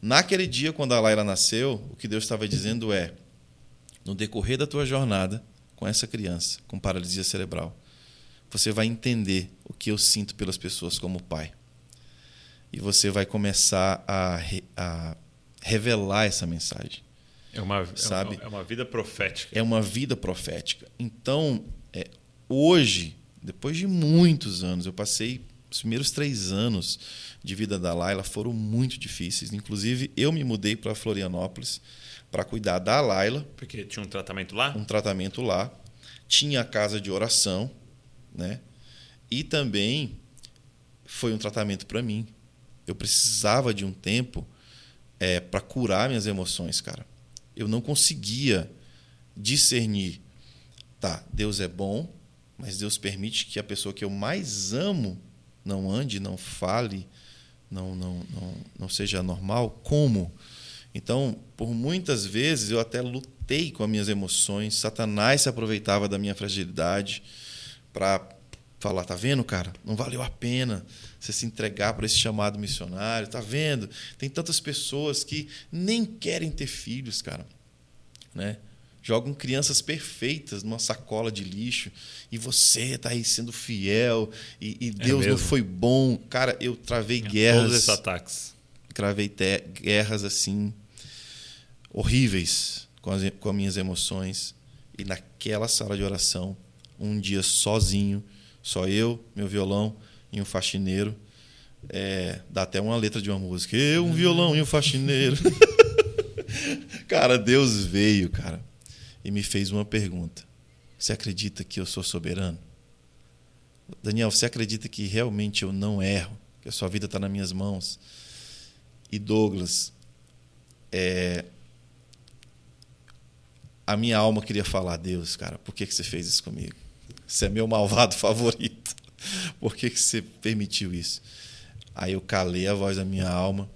Naquele dia, quando a Laila nasceu, o que Deus estava dizendo é: no decorrer da tua jornada com essa criança com paralisia cerebral, você vai entender o que eu sinto pelas pessoas como pai. E você vai começar a, a revelar essa mensagem. É uma, sabe? É uma, é uma vida profética. É uma vida profética. Então, é, hoje, depois de muitos anos, eu passei os primeiros três anos de vida da Laila foram muito difíceis. Inclusive, eu me mudei para Florianópolis para cuidar da Laila. Porque tinha um tratamento lá? Um tratamento lá. Tinha a casa de oração, né? E também foi um tratamento para mim. Eu precisava de um tempo é, para curar minhas emoções, cara. Eu não conseguia discernir, tá? Deus é bom, mas Deus permite que a pessoa que eu mais amo não ande, não fale, não, não, não, não seja normal. Como? Então, por muitas vezes eu até lutei com as minhas emoções. Satanás se aproveitava da minha fragilidade para falar: tá vendo, cara? Não valeu a pena você se entregar para esse chamado missionário. Tá vendo? Tem tantas pessoas que nem querem ter filhos, cara, né? Jogam crianças perfeitas numa sacola de lixo e você está aí sendo fiel e, e é Deus é não foi bom. Cara, eu travei é, guerras. Todos esses ataques. Travei guerras assim horríveis com as, com as minhas emoções. E naquela sala de oração, um dia sozinho, só eu, meu violão e um faxineiro. É, dá até uma letra de uma música. Eu, um violão e um faxineiro. cara, Deus veio, cara, e me fez uma pergunta. Você acredita que eu sou soberano? Daniel, você acredita que realmente eu não erro? Que a sua vida está nas minhas mãos? E Douglas, é, a minha alma queria falar, Deus, cara, por que, que você fez isso comigo? Você é meu malvado favorito. Por que, que você permitiu isso? Aí eu calei a voz da minha alma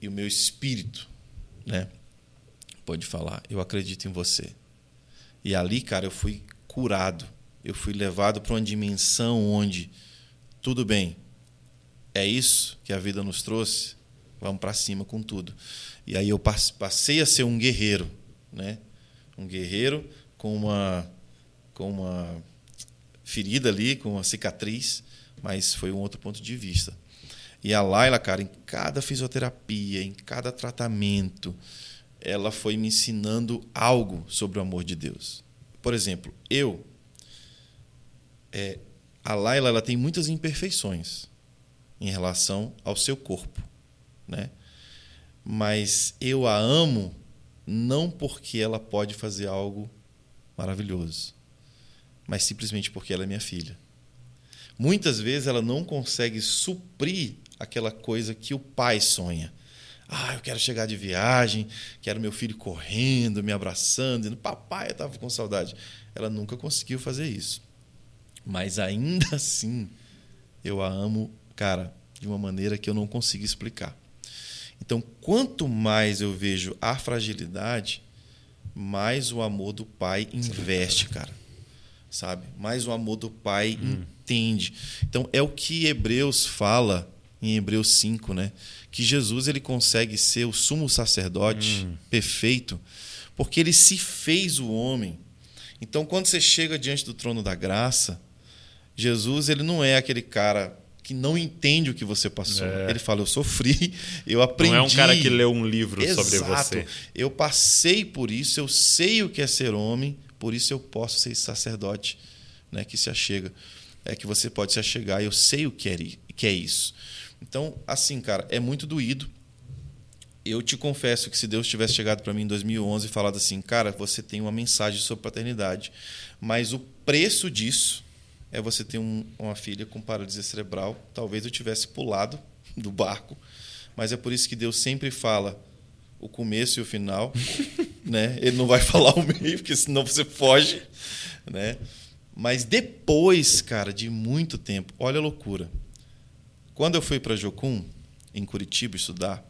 e o meu espírito, né? Pode falar, eu acredito em você. E ali, cara, eu fui curado. Eu fui levado para uma dimensão onde tudo bem. É isso que a vida nos trouxe. Vamos para cima com tudo. E aí eu passei a ser um guerreiro, né? Um guerreiro com uma com uma ferida ali, com uma cicatriz, mas foi um outro ponto de vista. E a Laila, cara, em cada fisioterapia, em cada tratamento, ela foi me ensinando algo sobre o amor de Deus. Por exemplo, eu. É, a Laila ela tem muitas imperfeições em relação ao seu corpo, né? Mas eu a amo não porque ela pode fazer algo maravilhoso, mas simplesmente porque ela é minha filha. Muitas vezes ela não consegue suprir aquela coisa que o pai sonha. Ah, eu quero chegar de viagem, quero meu filho correndo, me abraçando, dizendo, papai, eu estava com saudade. Ela nunca conseguiu fazer isso. Mas ainda assim, eu a amo, cara, de uma maneira que eu não consigo explicar. Então, quanto mais eu vejo a fragilidade, mais o amor do pai investe, cara. Sabe? Mais o amor do pai hum. entende. Então, é o que Hebreus fala em Hebreus 5, né? Que Jesus ele consegue ser o sumo sacerdote hum. perfeito, porque ele se fez o homem. Então, quando você chega diante do trono da graça, Jesus ele não é aquele cara que não entende o que você passou. É. Ele fala: Eu sofri, eu aprendi. Não é um cara que leu um livro Exato. sobre você. Eu passei por isso, eu sei o que é ser homem, por isso eu posso ser sacerdote né, que se achega. É que você pode se achegar, eu sei o que é, que é isso. Então, assim, cara, é muito doído. Eu te confesso que se Deus tivesse chegado para mim em 2011 e falado assim, cara, você tem uma mensagem sobre paternidade, mas o preço disso é você ter um, uma filha com paralisia cerebral, talvez eu tivesse pulado do barco, mas é por isso que Deus sempre fala o começo e o final, né? Ele não vai falar o meio, porque senão você foge, né? Mas depois, cara, de muito tempo, olha a loucura. Quando eu fui para Jocum, em Curitiba, estudar,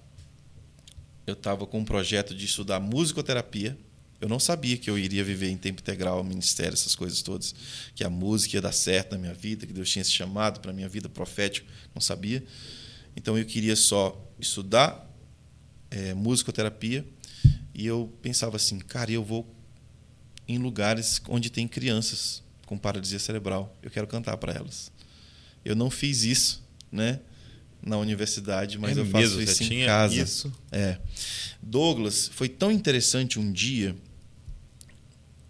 eu estava com um projeto de estudar musicoterapia. Eu não sabia que eu iria viver em tempo integral, ministério, essas coisas todas, que a música ia dar certo na minha vida, que Deus tinha se chamado para a minha vida profética, não sabia. Então eu queria só estudar é, musicoterapia e eu pensava assim, cara, eu vou em lugares onde tem crianças com paralisia cerebral, eu quero cantar para elas. Eu não fiz isso né? Na universidade, mas é eu faço mesmo, isso em casa. Isso? É. Douglas, foi tão interessante um dia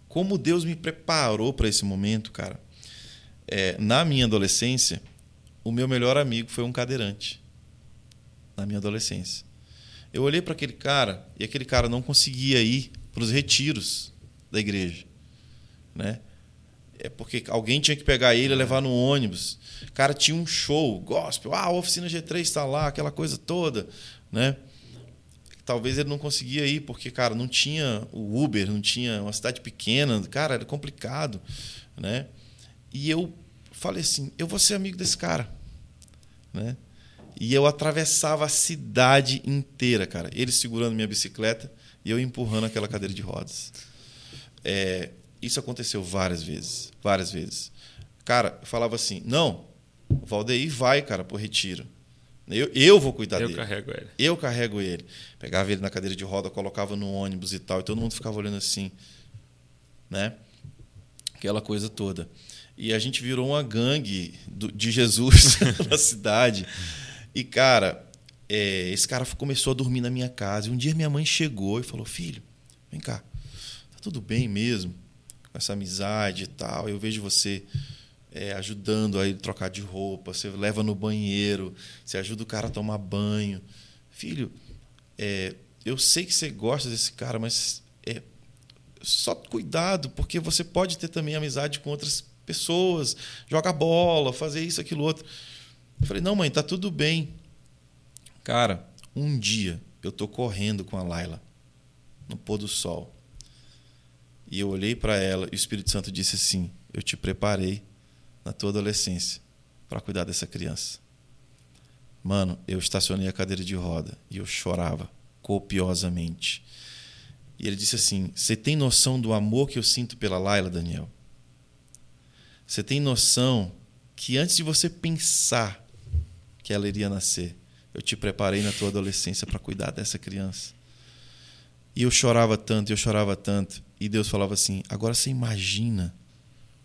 como Deus me preparou para esse momento, cara. É, na minha adolescência, o meu melhor amigo foi um cadeirante. Na minha adolescência. Eu olhei para aquele cara e aquele cara não conseguia ir para os retiros da igreja, né? É porque alguém tinha que pegar ele e levar no ônibus. Cara, tinha um show, gospel, ah, a oficina G3 está lá, aquela coisa toda, né? Talvez ele não conseguia ir porque, cara, não tinha o Uber, não tinha uma cidade pequena, cara, era complicado, né? E eu falei assim, eu vou ser amigo desse cara, né? E eu atravessava a cidade inteira, cara. Ele segurando minha bicicleta e eu empurrando aquela cadeira de rodas. É, isso aconteceu várias vezes, várias vezes. Cara, eu falava assim: não, o Valdeir vai, cara, pro retiro. Eu, eu vou cuidar eu dele. Eu carrego ele. Eu carrego ele. Pegava ele na cadeira de roda, colocava no ônibus e tal, e todo mundo ficava olhando assim, né? Aquela coisa toda. E a gente virou uma gangue do, de Jesus na cidade. E, cara, é, esse cara começou a dormir na minha casa. E um dia minha mãe chegou e falou: Filho, vem cá, tá tudo bem mesmo? Com essa amizade e tal. Eu vejo você é, ajudando a ele trocar de roupa, você leva no banheiro, você ajuda o cara a tomar banho. Filho, é, eu sei que você gosta desse cara, mas é, só cuidado, porque você pode ter também amizade com outras pessoas, jogar bola, fazer isso, aquilo, outro. Eu falei, não, mãe, tá tudo bem. Cara, um dia eu tô correndo com a Laila no pôr do sol. E eu olhei para ela e o Espírito Santo disse assim: Eu te preparei na tua adolescência para cuidar dessa criança. Mano, eu estacionei a cadeira de roda e eu chorava copiosamente. E ele disse assim: Você tem noção do amor que eu sinto pela Laila, Daniel? Você tem noção que antes de você pensar que ela iria nascer, eu te preparei na tua adolescência para cuidar dessa criança? E eu chorava tanto, eu chorava tanto. E Deus falava assim: agora você imagina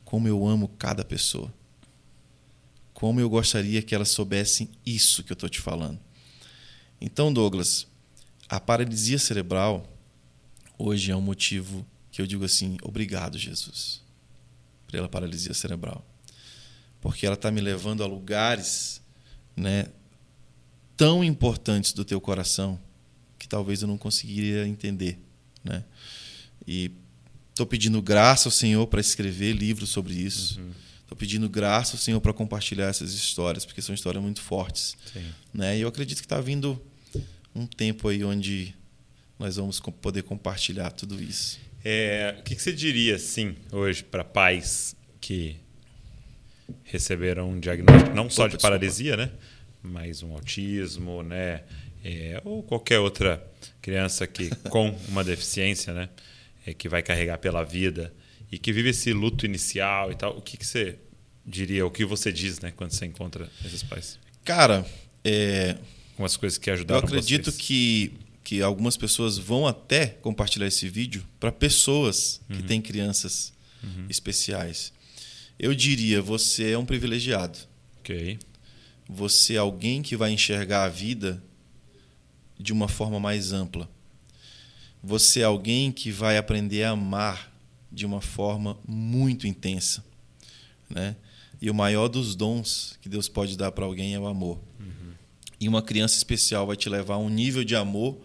como eu amo cada pessoa. Como eu gostaria que elas soubessem isso que eu estou te falando. Então, Douglas, a paralisia cerebral hoje é um motivo que eu digo assim: obrigado, Jesus, pela paralisia cerebral. Porque ela está me levando a lugares né, tão importantes do teu coração que talvez eu não conseguiria entender, né? E estou pedindo graça ao Senhor para escrever livros sobre isso. Estou uhum. pedindo graça ao Senhor para compartilhar essas histórias, porque são histórias muito fortes, Sim. né? E eu acredito que está vindo um tempo aí onde nós vamos poder compartilhar tudo isso. É, o que, que você diria, sim, hoje para pais que receberam um diagnóstico não só de paralisia, né? Mas um autismo, né? é, ou qualquer outra criança que com uma deficiência, né, que vai carregar pela vida e que vive esse luto inicial e tal, o que, que você diria, o que você diz, né, quando você encontra esses pais? Cara, é... as coisas que ajudaram Eu acredito vocês. que que algumas pessoas vão até compartilhar esse vídeo para pessoas que uhum. têm crianças uhum. especiais. Eu diria, você é um privilegiado. Ok. Você é alguém que vai enxergar a vida de uma forma mais ampla. Você é alguém que vai aprender a amar de uma forma muito intensa, né? E o maior dos dons que Deus pode dar para alguém é o amor. Uhum. E uma criança especial vai te levar a um nível de amor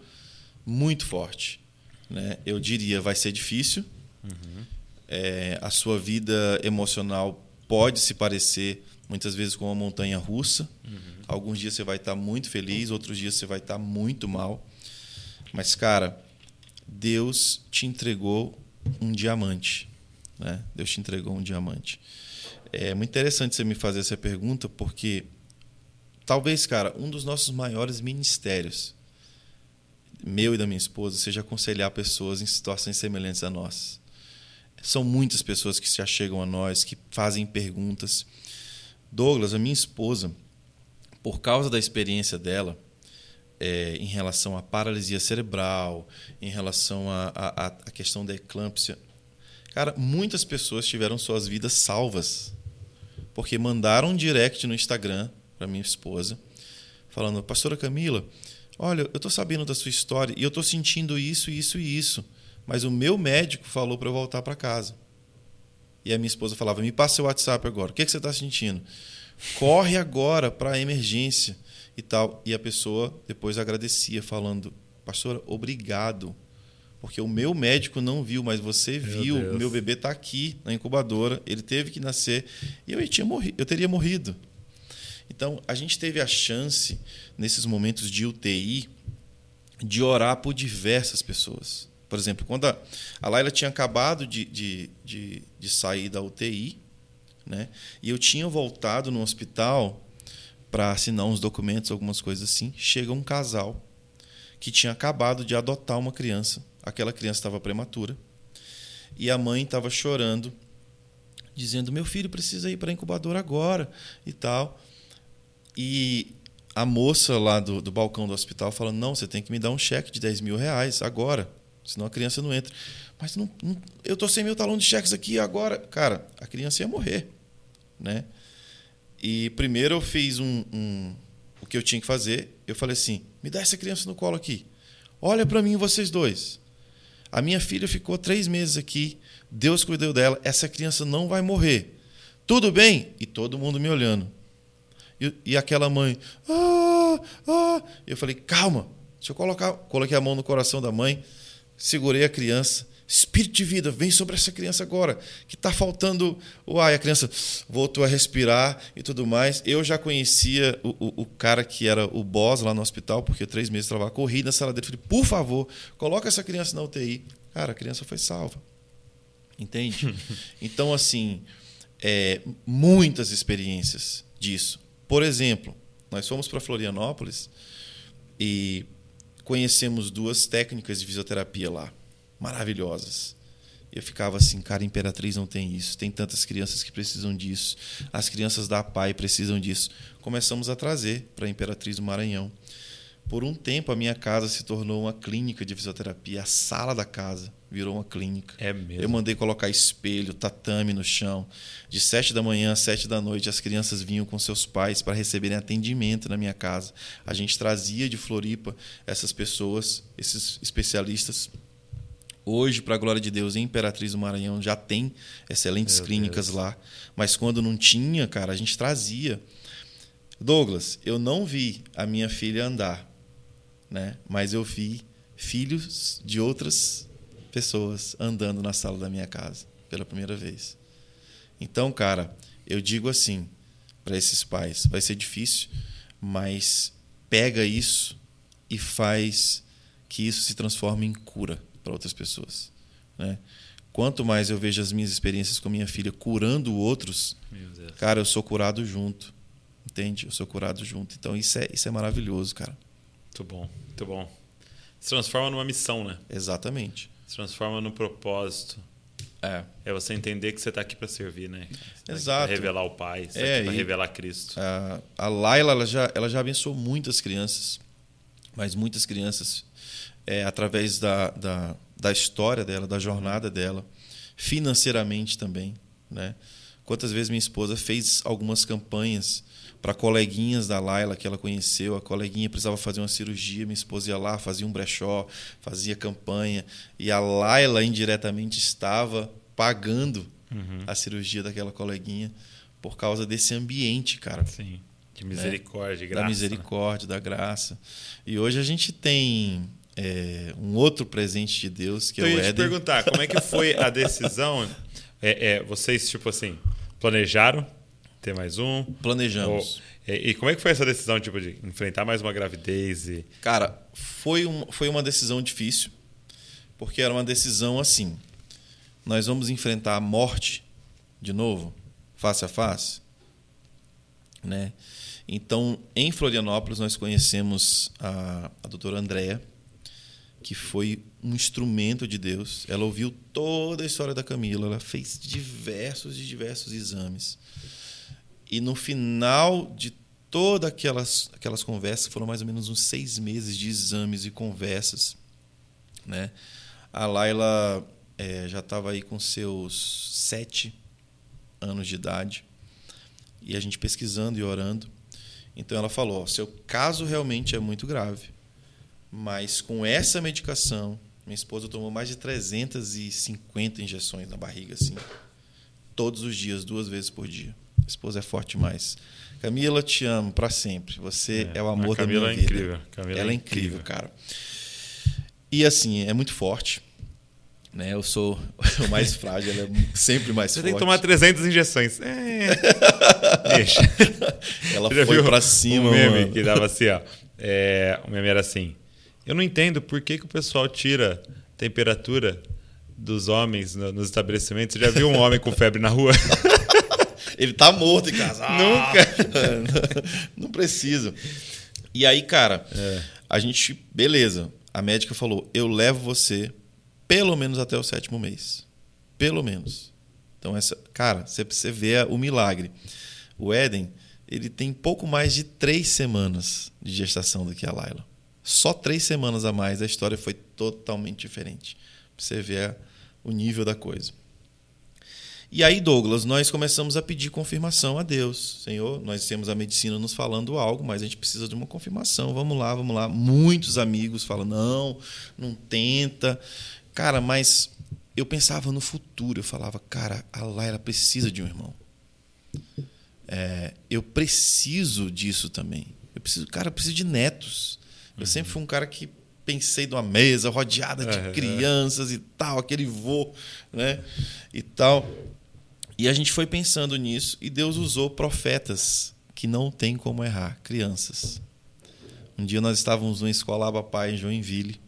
muito forte, né? Eu diria, vai ser difícil. Uhum. É, a sua vida emocional pode se parecer muitas vezes com uma montanha russa. Uhum. Alguns dias você vai estar muito feliz, outros dias você vai estar muito mal. Mas, cara, Deus te entregou um diamante. Né? Deus te entregou um diamante. É muito interessante você me fazer essa pergunta, porque talvez, cara, um dos nossos maiores ministérios, meu e da minha esposa, seja aconselhar pessoas em situações semelhantes a nós. São muitas pessoas que se achegam a nós, que fazem perguntas. Douglas, a minha esposa, por causa da experiência dela, é, em relação à paralisia cerebral, em relação à questão da eclâmpsia, cara, muitas pessoas tiveram suas vidas salvas porque mandaram um direct no Instagram para minha esposa, falando: Pastora Camila, olha, eu estou sabendo da sua história e eu estou sentindo isso, isso e isso, mas o meu médico falou para eu voltar para casa. E a minha esposa falava: Me passa seu WhatsApp agora. O que, que você está sentindo? Corre agora para a emergência e tal. E a pessoa depois agradecia, falando: Pastora, obrigado. Porque o meu médico não viu, mas você meu viu. Deus. Meu bebê está aqui na incubadora. Ele teve que nascer. E eu, tinha morri, eu teria morrido. Então, a gente teve a chance, nesses momentos de UTI, de orar por diversas pessoas. Por exemplo, quando a, a Laila tinha acabado de, de, de, de sair da UTI, né? e eu tinha voltado no hospital para assinar uns documentos, algumas coisas assim. Chega um casal que tinha acabado de adotar uma criança. Aquela criança estava prematura. E a mãe estava chorando, dizendo: Meu filho precisa ir para a incubadora agora e tal. E a moça lá do, do balcão do hospital falando: Não, você tem que me dar um cheque de 10 mil reais agora senão a criança não entra. Mas não, não, eu estou sem meu talão de cheques aqui agora. Cara, a criança ia morrer. Né? E primeiro eu fiz um, um, o que eu tinha que fazer. Eu falei assim: me dá essa criança no colo aqui. Olha para mim, vocês dois. A minha filha ficou três meses aqui. Deus cuidou dela. Essa criança não vai morrer. tudo bem? E todo mundo me olhando. E, e aquela mãe, ah, ah. Eu falei, calma, deixa eu colocar. Coloquei a mão no coração da mãe, segurei a criança. Espírito de vida, vem sobre essa criança agora, que está faltando o ar. E a criança voltou a respirar e tudo mais. Eu já conhecia o, o, o cara que era o boss lá no hospital, porque três meses trabalhava. Corri na sala dele falei, por favor, coloca essa criança na UTI. Cara, a criança foi salva. Entende? então, assim, é, muitas experiências disso. Por exemplo, nós fomos para Florianópolis e conhecemos duas técnicas de fisioterapia lá, maravilhosas. Eu ficava assim, cara, Imperatriz não tem isso. Tem tantas crianças que precisam disso. As crianças da PAI precisam disso. Começamos a trazer para a Imperatriz do Maranhão. Por um tempo, a minha casa se tornou uma clínica de fisioterapia. A sala da casa virou uma clínica. É mesmo. Eu mandei colocar espelho, tatame no chão. De sete da manhã às sete da noite, as crianças vinham com seus pais para receberem atendimento na minha casa. A gente trazia de Floripa essas pessoas, esses especialistas. Hoje, para a glória de Deus, em Imperatriz do Maranhão já tem excelentes Meu clínicas Deus. lá. Mas quando não tinha, cara, a gente trazia. Douglas, eu não vi a minha filha andar, né? Mas eu vi filhos de outras pessoas andando na sala da minha casa pela primeira vez. Então, cara, eu digo assim para esses pais, vai ser difícil, mas pega isso e faz que isso se transforme em cura para outras pessoas, né? Quanto mais eu vejo as minhas experiências com minha filha curando outros, cara, eu sou curado junto. Entende? Eu sou curado junto. Então isso é, isso é maravilhoso, cara. Muito bom, muito bom. Se transforma numa missão, né? Exatamente. Se transforma num propósito. É. É você entender que você está aqui para servir, né? Você tá Exato. Para revelar o Pai, você É, tá para revelar Cristo. A, a Laila ela já, ela já abençoou muitas crianças, mas muitas crianças, é, através da, da, da história dela, da jornada dela, financeiramente também. Né? Quantas vezes minha esposa fez algumas campanhas para coleguinhas da Laila que ela conheceu, a coleguinha precisava fazer uma cirurgia, minha esposa ia lá, fazia um brechó, fazia campanha, e a Laila indiretamente estava pagando Uhum. a cirurgia daquela coleguinha por causa desse ambiente, cara. Sim. De misericórdia, de graça. Da né? misericórdia, da graça. E hoje a gente tem é, um outro presente de Deus, que Então, é eu o ia te perguntar, como é que foi a decisão? É, é, vocês, tipo assim, planejaram ter mais um? Planejamos. Ou- e, e como é que foi essa decisão, tipo, de enfrentar mais uma gravidez? E... Cara, foi, um, foi uma decisão difícil, porque era uma decisão assim. Nós vamos enfrentar a morte de novo, face a face, né? Então, em Florianópolis, nós conhecemos a, a doutora Andréa, que foi um instrumento de Deus. Ela ouviu toda a história da Camila, ela fez diversos e diversos exames. E no final de todas aquelas, aquelas conversas, foram mais ou menos uns seis meses de exames e conversas, né? A Laila eh, já estava aí com seus sete anos de idade e a gente pesquisando e orando. Então ela falou: seu caso realmente é muito grave, mas com essa medicação, minha esposa tomou mais de 350 injeções na barriga, assim, todos os dias, duas vezes por dia. A esposa é forte demais. Camila, te amo para sempre. Você é, o amor da minha é vida. incrível. Camila Ela é incrível, cara. E assim, é muito forte. Né? Eu sou o mais frágil, ela é sempre mais Você forte. tem que tomar 300 injeções. É. Deixa. Ela Você já foi pra cima, um meme mano. que dava assim, ó. É, o meme era assim. Eu não entendo por que, que o pessoal tira temperatura dos homens no- nos estabelecimentos. Você já viu um homem com febre na rua? Ele tá morto em casa. Ah, Nunca. não precisa. E aí, cara, É. a gente, beleza. A médica falou: eu levo você pelo menos até o sétimo mês. Pelo menos. Então, essa, cara, você, você vê o milagre. O Éden, ele tem pouco mais de três semanas de gestação do que a Laila. Só três semanas a mais, a história foi totalmente diferente. Pra você ver o nível da coisa. E aí, Douglas, nós começamos a pedir confirmação a Deus. Senhor, nós temos a medicina nos falando algo, mas a gente precisa de uma confirmação. Vamos lá, vamos lá. Muitos amigos falam: não, não tenta. Cara, mas eu pensava no futuro. Eu falava: cara, a Laila precisa de um irmão. É, eu preciso disso também. Eu preciso, cara, eu preciso de netos. Eu Uhum. sempre fui um cara que pensei numa mesa rodeada de Aham. crianças e tal, aquele vô, né? E tal. E a gente foi pensando nisso e Deus usou profetas que não tem como errar, crianças. Um dia nós estávamos numa escola Abapai em Joinville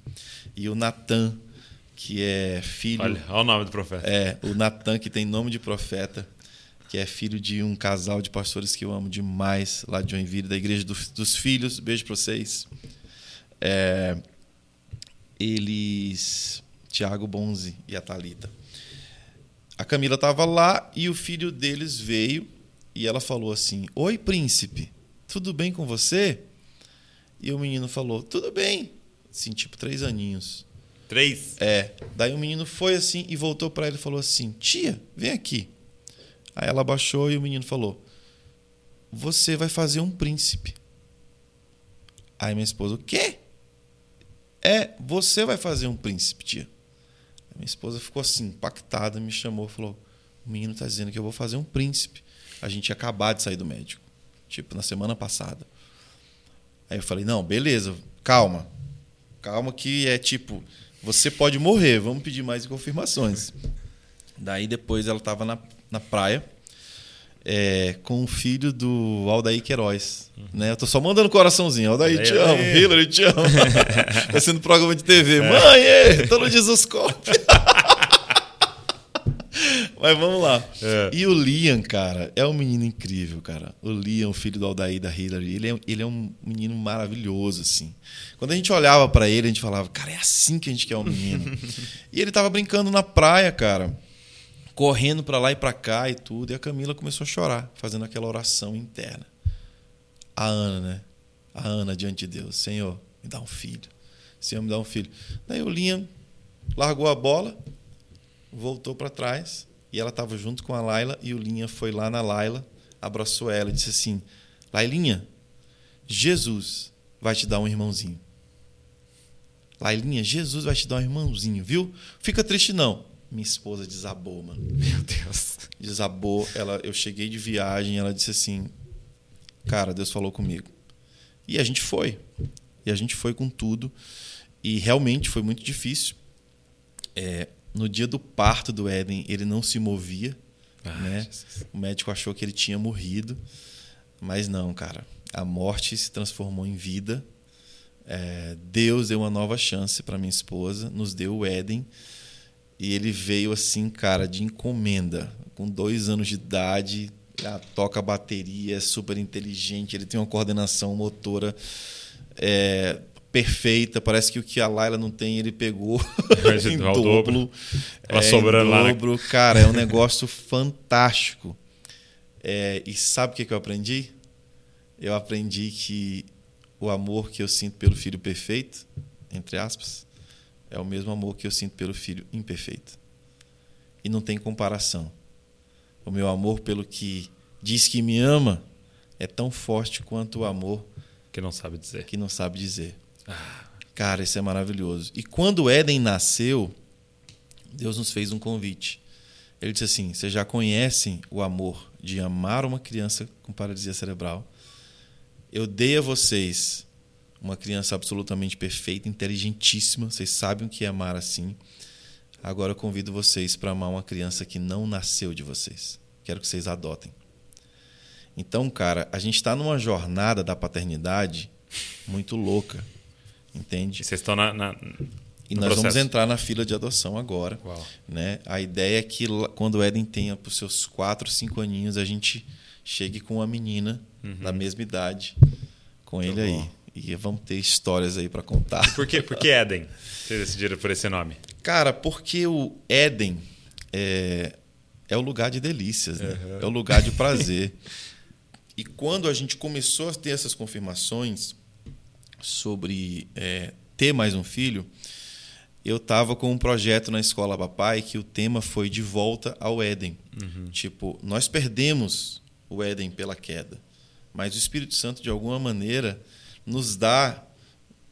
e o Natan, que é filho Olha, olha o nome do profeta. é, o Natan, que tem nome de profeta, que é filho de um casal de pastores que eu amo demais, lá de Joinville, da Igreja dos, dos Filhos. Beijo para vocês. É, eles. Tiago Bonzi e a Thalita. A Camila estava lá e o filho deles veio e ela falou assim: Oi, príncipe, tudo bem com você? E o menino falou: Tudo bem. Assim, tipo, três aninhos. Três. É. Daí o menino foi assim e voltou para ela e falou assim: Tia, vem aqui. Aí ela baixou e o menino falou: Você vai fazer um príncipe. Aí minha esposa: O quê? É, você vai fazer um príncipe, tia. Aí minha esposa ficou assim, impactada, me chamou falou: O menino tá dizendo que eu vou fazer um príncipe. A gente ia acabar de sair do médico. Tipo, na semana passada. Aí eu falei: Não, beleza, calma. Calma, que é tipo, você pode morrer, vamos pedir mais confirmações. Daí depois ela estava na, na praia é, com o filho do Aldair Queiroz. Né? Eu tô só mandando coraçãozinho. Aldair, te amo. Hillary, te amo. tá sendo programa de TV. Mãe, ê, tô no Jesus Cop. Mas vamos lá. É. E o Liam, cara, é um menino incrível, cara. O Liam, o filho do Aldair da Hillary, ele é, ele é um menino maravilhoso, assim. Quando a gente olhava pra ele, a gente falava, cara, é assim que a gente quer um menino. e ele tava brincando na praia, cara, correndo pra lá e pra cá e tudo. E a Camila começou a chorar, fazendo aquela oração interna. A Ana, né? A Ana diante de Deus, Senhor, me dá um filho. Senhor, me dá um filho. Daí o Liam largou a bola, voltou para trás e ela estava junto com a Laila e o Linha foi lá na Laila, abraçou ela e disse assim: Lailinha, Jesus vai te dar um irmãozinho. Lailinha, Jesus vai te dar um irmãozinho, viu? Fica triste não. Minha esposa desabou, mano. Meu Deus. Desabou. Ela, eu cheguei de viagem, ela disse assim: "Cara, Deus falou comigo". E a gente foi. E a gente foi com tudo. E realmente foi muito difícil. É, no dia do parto do Éden, ele não se movia. Ah, né? Jesus. O médico achou que ele tinha morrido. Mas não, cara. A morte se transformou em vida. É, Deus deu uma nova chance para minha esposa, nos deu o Éden. E ele veio assim, cara, de encomenda. Com dois anos de idade, já toca bateria, é super inteligente, ele tem uma coordenação motora é, perfeita. Parece que o que a Laila não tem, ele pegou em dobro. Tava É, sobrando lá, né? dobro. Cara, é um negócio fantástico. É, e sabe o que que eu aprendi? Eu aprendi que o amor que eu sinto pelo filho perfeito, entre aspas, é o mesmo amor que eu sinto pelo filho imperfeito. E não tem comparação. O meu amor pelo que diz que me ama é tão forte quanto o amor Que não sabe dizer. que não sabe dizer. Cara, isso é maravilhoso. E quando o Éden nasceu, Deus nos fez um convite. Ele disse assim: Vocês já conhecem o amor de amar uma criança com paralisia cerebral. Eu dei a vocês uma criança absolutamente perfeita, inteligentíssima. Vocês sabem o que é amar assim. Agora eu convido vocês para amar uma criança que não nasceu de vocês. Quero que vocês adotem. Então, cara, a gente está numa jornada da paternidade muito louca, entende? E vocês estão na. na- E nós vamos processo. entrar na fila de adoção agora. Uau. Né? A ideia é que quando o Éden tenha para os seus 4, 5 aninhos, a gente chegue com uma menina da mesma idade com ele aí. E vamos ter histórias aí para contar. Por que, por que Éden? Vocês decidiram por esse nome? Cara, porque o Éden é, é o lugar de delícias, né? É o lugar de prazer. e quando a gente começou a ter essas confirmações sobre é, ter mais um filho, eu estava com um projeto na escola Papai que o tema foi de volta ao Éden. Tipo, nós perdemos o Éden pela queda, mas o Espírito Santo, de alguma maneira, nos dá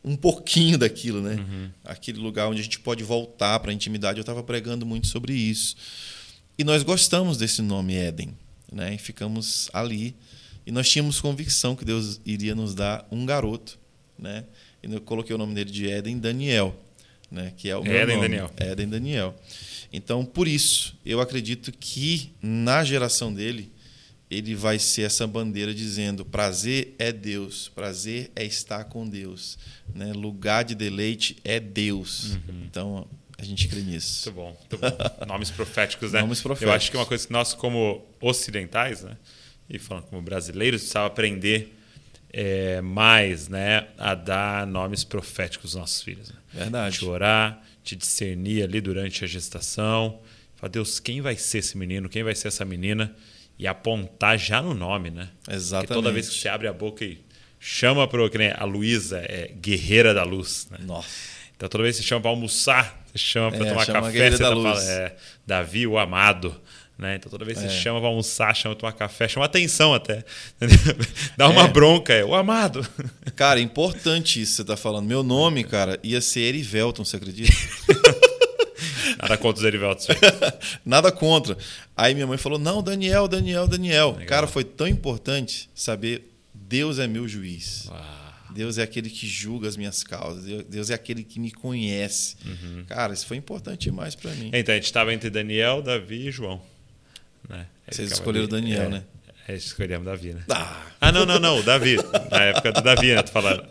um pouquinho daquilo, né? Aquele lugar onde a gente pode voltar para a intimidade. Eu estava pregando muito sobre isso. E nós gostamos desse nome Éden. né? E ficamos ali. E nós tínhamos convicção que Deus iria nos dar um garoto, né? E eu coloquei o nome dele de Eden Daniel, né? Que é o meu Eden nome. Daniel. Eden Daniel. Então, por isso, eu acredito que na geração dele, ele vai ser essa bandeira dizendo: prazer é Deus, prazer é estar com Deus, né? lugar de deleite é Deus. Uhum. Então, a gente crê nisso. Muito bom, muito bom. Nomes proféticos, né? Nomes Eu acho proféticos. que é uma coisa que nós, como ocidentais, né? E falando como brasileiros, precisava aprender é, mais, né? A dar nomes proféticos aos nossos filhos. Né? Verdade. Te orar, te discernir ali durante a gestação. Falar, Deus, quem vai ser esse menino? Quem vai ser essa menina? E apontar já no nome, né? Exatamente. Porque toda vez que você abre a boca e chama para a Luísa é guerreira da luz, né? Nossa. Então toda vez que você chama para almoçar, você chama para É, tomar chama café, você da tá luz. é, Davi, o amado. Né? Então toda vez que É. você chama para almoçar, chama para tomar café, chama atenção até. Dá uma É. bronca, é o amado. Cara, importante isso que você tá falando. Meu nome, cara, ia ser Erivelton, você acredita? Nada contra os gente. Nada contra. Aí minha mãe falou: não, Daniel, Daniel, Daniel. Legal. Cara, foi tão importante saber Deus é meu juiz. Ah, Deus é aquele que julga as minhas causas. Deus- é aquele que me conhece. Uhum. Cara, isso foi importante demais para mim. Então a gente estava entre Daniel, Davi e João. Né? Vocês escolheram ali- Daniel, é, né? É, escolhemos Davi, né? Ah, Ah, não, não, não, o Davi. Na época do Davi, né? Tô falando.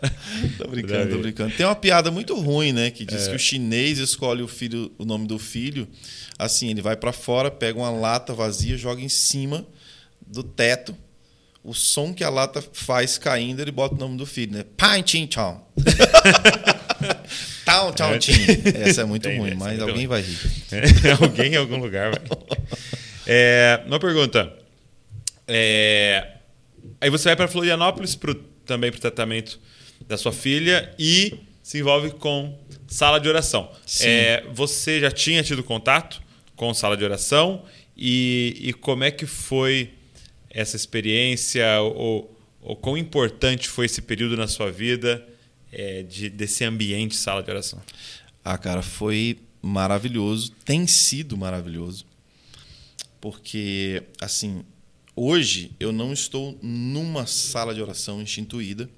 tô brincando, Davi. tô brincando. Tem uma piada muito ruim, né? Que É. diz que o chinês escolhe o filho, o nome do filho. Assim, ele vai para fora, pega uma lata vazia, joga em cima do teto. O som que a lata faz caindo, ele bota o nome do filho, né? Pai Chin Chong. Tau, É. tchim. Essa é muito Tem, ruim, é mas muito alguém ruim. vai rir. É, alguém em algum lugar vai. É, uma pergunta. É, aí você vai para Florianópolis pro, também para o tratamento da sua filha e se envolve com sala de oração. É, você já tinha tido contato com sala de oração e, e como é que foi essa experiência ou, ou quão importante foi esse período na sua vida é, de, desse ambiente sala de oração? Ah, cara, foi maravilhoso. Tem sido maravilhoso. Porque, assim, hoje eu não estou numa sala de oração instituída,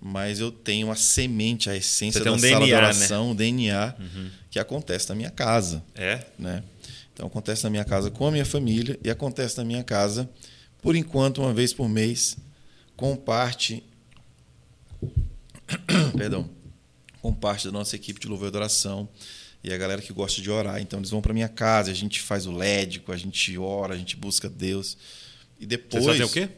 mas eu tenho a semente, a essência tem da um sala de DNA, né? oração, o DNA, que acontece na minha casa. É? né? Então acontece na minha casa com a minha família e acontece na minha casa, por enquanto, uma vez por mês, com parte. Perdão. Com parte da nossa equipe de louvor e adoração e a galera que gosta de orar. Então eles vão para minha casa, a gente faz o lédico, a gente ora, a gente busca Deus. E depois. Vocês fazem o quê?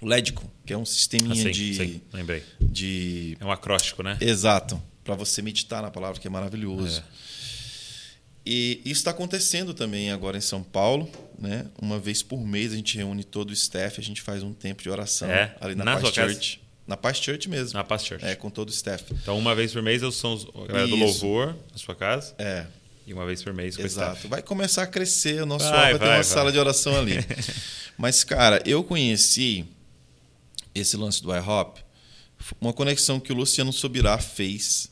O lédico, que é um sisteminha Ah, sim, de, sim, lembrei. de. É um acróstico, né? Exato. Para você meditar na palavra, que é maravilhoso. É. E isso está acontecendo também agora em São Paulo, né? Uma vez por mês a gente reúne todo o staff, a gente faz um tempo de oração É? ali na, Na Paz? Church. Na Paz Church mesmo. Na Paz Church. É, com todo o staff. Então, uma vez por mês são os, a galera do louvor na sua casa É, e uma vez por mês com o exato. staff. Vai começar a crescer, o nosso Vai, vai, vai ter uma vai. sala de oração ali. Mas, cara, eu conheci esse lance do iHop, uma conexão que o Luciano Sobirá fez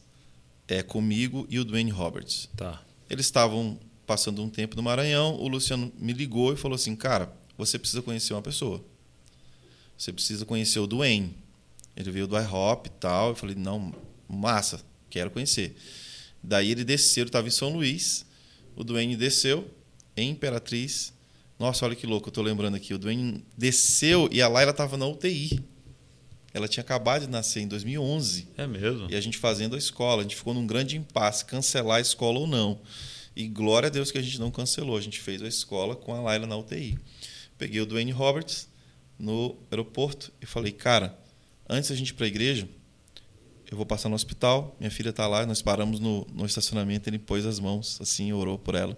é, comigo e o Dwayne Roberts. Tá. Eles estavam passando um tempo no Maranhão, o Luciano me ligou e falou assim: Cara, você precisa conhecer uma pessoa. Você precisa conhecer o Duane. Ele veio do iHop e tal. Eu falei: Não, massa, quero conhecer. Daí ele desceu, estava em São Luís. O Duane desceu em Imperatriz. Nossa, olha que louco, eu tô lembrando aqui. O Duane desceu e a Laila estava na UTI. Ela tinha acabado de nascer em 2011. É mesmo? E a gente fazendo a escola. A gente ficou num grande impasse, cancelar a escola ou não. E glória a Deus que a gente não cancelou. A gente fez a escola com a Laila na UTI. Peguei o Dwayne Roberts no aeroporto e falei, cara, antes da gente ir para a igreja, eu vou passar no hospital, minha filha está lá, nós paramos no, no estacionamento, ele pôs as mãos, assim, orou por ela.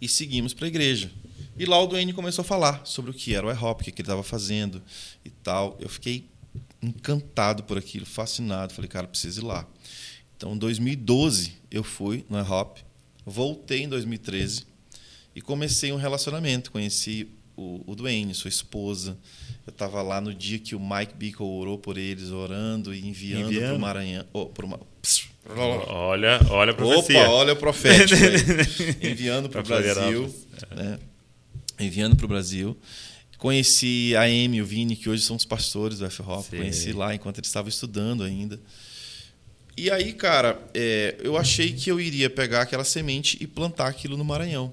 E seguimos para a igreja. E lá o Dwayne começou a falar sobre o que era o IHOP, o que ele estava fazendo e tal. Eu fiquei encantado por aquilo, fascinado. Falei, cara, preciso ir lá. Então, em 2012, eu fui no IHOP, voltei em 2013 e comecei um relacionamento. Conheci o, o Dwayne, sua esposa. Eu estava lá no dia que o Mike Bickle orou por eles, orando e enviando para o Maranhão. Oh, pro, Ma- Olha, olha a profecia. Opa, olha o profético aí. Enviando para o Brasil. Né? enviando para o Brasil. Conheci a Amy e o Vini, que hoje são os pastores do F-Hop. Conheci lá enquanto eles estavam estudando ainda. E aí, cara, é, eu achei que eu iria pegar aquela semente e plantar aquilo no Maranhão.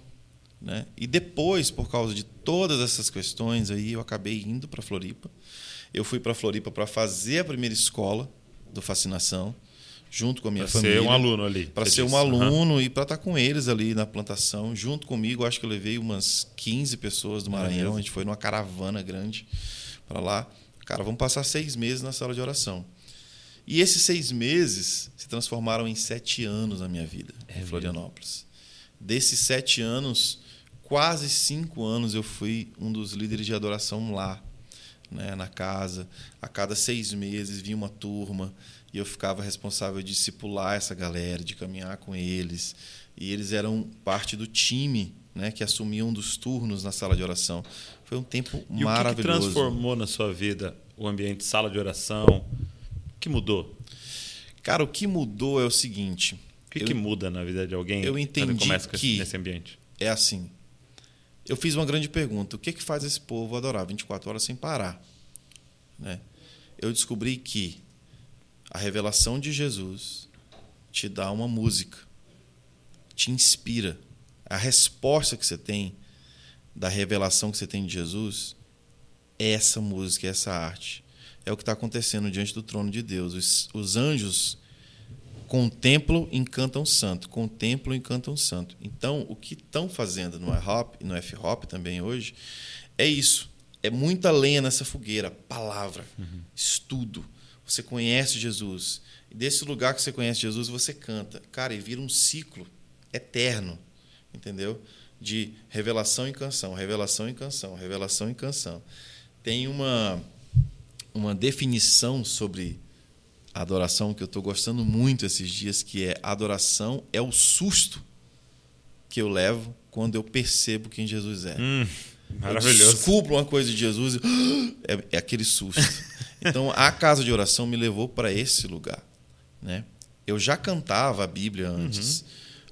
Né? E depois, por causa de todas essas questões aí, eu acabei indo para Floripa. Eu fui para Floripa para fazer a primeira escola do Fascinação, junto com a minha pra família. Para ser um aluno ali. Para ser disse. um aluno uhum. e para estar tá com eles ali na plantação. Junto comigo, acho que eu levei umas 15 pessoas do Maranhão. É a gente foi numa caravana grande para lá. Cara, vamos passar seis meses na sala de oração. E esses seis meses se transformaram em sete anos na minha vida, é em Florianópolis. Desses sete anos, quase cinco anos eu fui um dos líderes de adoração lá, né, na casa. A cada seis meses vinha uma turma e eu ficava responsável de discipular essa galera, de caminhar com eles. E eles eram parte do time né, que assumia um dos turnos na sala de oração. Foi um tempo e maravilhoso. O que, que transformou na sua vida o ambiente sala de oração? O que mudou? Cara, o que mudou é o seguinte. O que, eu, que muda na vida de alguém eu entendi começa que nesse ambiente? É assim. Eu fiz uma grande pergunta. O que, que faz esse povo adorar 24 horas sem parar? Né? Eu descobri que a revelação de Jesus te dá uma música, te inspira. A resposta que você tem da revelação que você tem de Jesus é essa música, é essa arte é o que está acontecendo diante do trono de Deus. Os, os anjos contemplam encantam santo, contemplam encantam santo. Então, o que estão fazendo no hop e no F-hop também hoje é isso. É muita lenha nessa fogueira, palavra, uhum. estudo. Você conhece Jesus. E desse lugar que você conhece Jesus, você canta. Cara, e vira um ciclo eterno, entendeu? De revelação em canção, revelação em canção, revelação em canção. Tem uma uma definição sobre adoração que eu estou gostando muito esses dias, que é adoração é o susto que eu levo quando eu percebo quem Jesus é. Hum, maravilhoso. Eu descubro uma coisa de Jesus e é, é aquele susto. então a casa de oração me levou para esse lugar, né? Eu já cantava a Bíblia antes, uhum.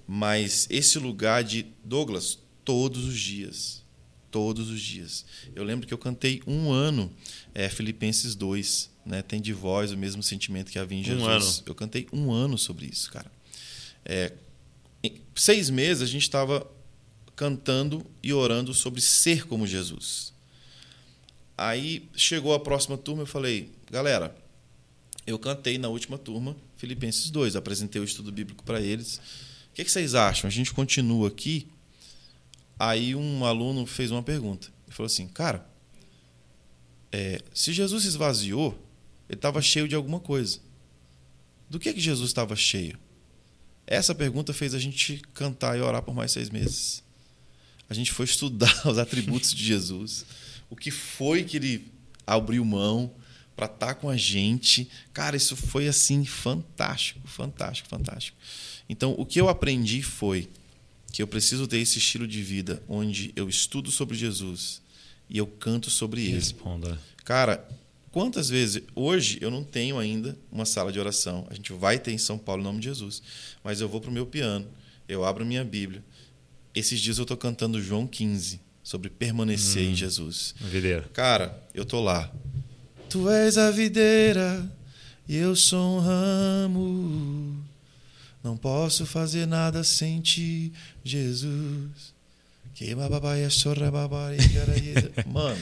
mas esse lugar de Douglas todos os dias, todos os dias. Eu lembro que eu cantei um ano é, Filipenses 2, né? Tem de vós o mesmo sentimento que havia em Jesus. Um ano. Eu cantei um ano sobre isso, cara. É, seis meses a gente estava cantando e orando sobre ser como Jesus. Aí chegou a próxima turma, eu falei, galera, eu cantei na última turma Filipenses 2, apresentei o estudo bíblico para eles. O que, que vocês acham? A gente continua aqui Aí um aluno fez uma pergunta. Ele falou assim, cara, é, se Jesus se esvaziou, ele estava cheio de alguma coisa. Do que, que Jesus estava cheio? Essa pergunta fez a gente cantar e orar por mais seis meses. A gente foi estudar os atributos de Jesus, o que foi que ele abriu mão para estar tá com a gente. Cara, isso foi assim fantástico, fantástico, fantástico. Então, o que eu aprendi foi que eu preciso ter esse estilo de vida onde eu estudo sobre Jesus e eu canto sobre ele. Responda. Cara, quantas vezes hoje eu não tenho ainda uma sala de oração. A gente vai ter em São Paulo em nome de Jesus, mas eu vou pro meu piano, eu abro minha Bíblia. Esses dias eu estou cantando João 15 sobre permanecer hum, em Jesus. Videira. Cara, eu tô lá. Tu és a videira e eu sou um ramo não posso fazer nada sem ti, Jesus. Mano,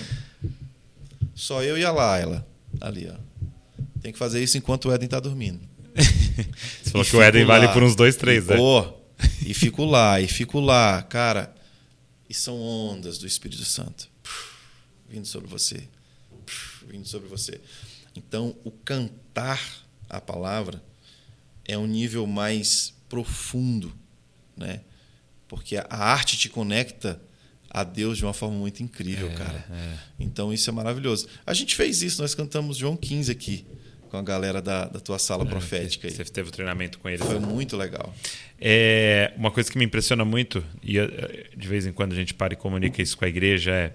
só eu e a Laila ali, ó. Tem que fazer isso enquanto o Éden tá dormindo. Você falou e que o Éden lá, vale por uns dois, três, né? e fico lá, e fico lá, cara. E são ondas do Espírito Santo vindo sobre você, vindo sobre você. Então, o cantar a palavra é um nível mais profundo, né? Porque a arte te conecta a Deus de uma forma muito incrível, é, cara. É. Então isso é maravilhoso. A gente fez isso, nós cantamos João 15 aqui com a galera da, da tua sala é, profética. Você teve o treinamento com eles. Foi né? muito legal. É, uma coisa que me impressiona muito, e eh, de vez em quando a gente para e comunica isso com a igreja, é,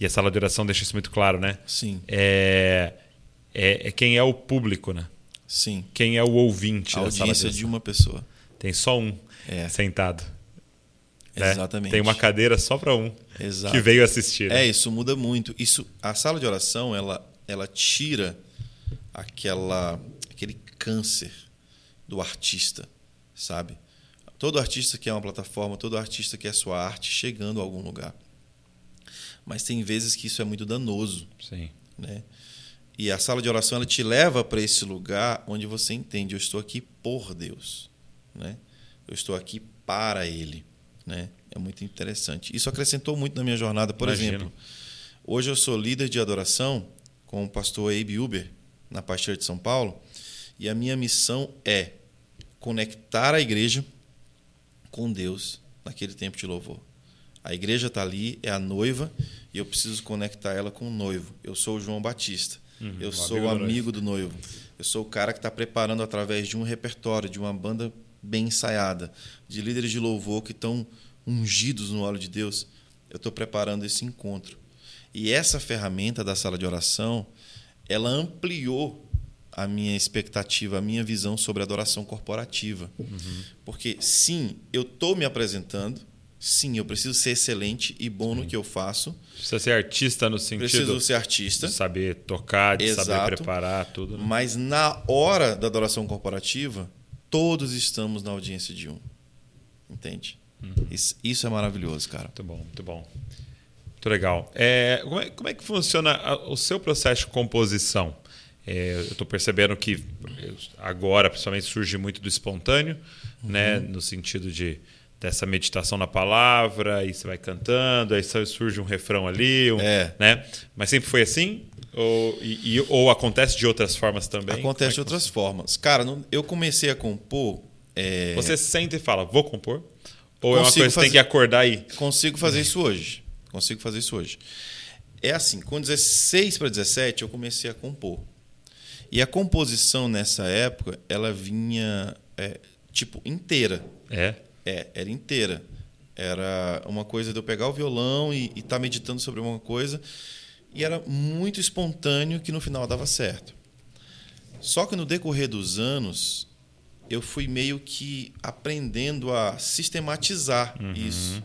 e a sala de oração deixa isso muito claro, né? Sim. É, é, é quem é o público, né? Sim. Quem é o ouvinte a da audiência de uma pessoa. Tem só um é. sentado. Né? Exatamente. Tem uma cadeira só para um Exato. que veio assistir. né? É, isso muda muito. Isso, a sala de oração, ela, ela tira aquela, aquele câncer do artista, sabe? Todo artista quer uma plataforma, todo artista quer sua arte chegando a algum lugar. Mas tem vezes que isso é muito danoso, Sim. né? E a sala de oração ela te leva para esse lugar onde você entende, eu estou aqui por Deus, né? Eu estou aqui para ele, né? É muito interessante. Isso acrescentou muito na minha jornada, por Imagino. exemplo. Hoje eu sou líder de adoração com o pastor Abe Uber na Pastor de São Paulo, e a minha missão é conectar a igreja com Deus naquele tempo de louvor. A igreja está ali, é a noiva, e eu preciso conectar ela com o noivo. Eu sou o João Batista. Uhum, eu o sou amigo o do amigo do noivo. Eu sou o cara que está preparando através de um repertório, de uma banda bem ensaiada, de líderes de louvor que estão ungidos no óleo de Deus. Eu estou preparando esse encontro. E essa ferramenta da sala de oração, ela ampliou a minha expectativa, a minha visão sobre a adoração corporativa. Porque, sim, eu estou me apresentando, sim, eu preciso ser excelente e bom no que eu faço, Precisa ser artista no sentido preciso ser artista, de saber tocar, de saber Exato. preparar tudo. né? mas na hora da adoração corporativa, todos estamos na audiência de um. Entende? Isso, isso é maravilhoso, cara. Muito bom, muito bom. Muito legal. É, como, é, como é que funciona a- o seu processo de composição? É, eu estou percebendo que agora, principalmente, surge muito do espontâneo, né? no sentido de dessa meditação na palavra, aí você vai cantando, aí surge um refrão ali, um- É. né? Mas sempre foi assim? Ou, e- e- ou acontece de outras formas também? É Acontece de que outras formas. Cara, não- eu comecei a compor. é, Você senta e fala, vou compor? Ou é uma Consigo coisa que você tem que acordar aí? Consigo fazer isso hoje. Consigo fazer isso hoje. É assim, com 16 para 17 eu comecei a compor. E a composição nessa época, ela vinha é, tipo inteira. É. É, era inteira. Era uma coisa de eu pegar o violão e estar meditando sobre uma coisa. E era muito espontâneo que no final dava certo. Só que no decorrer dos anos, eu fui meio que aprendendo a sistematizar isso.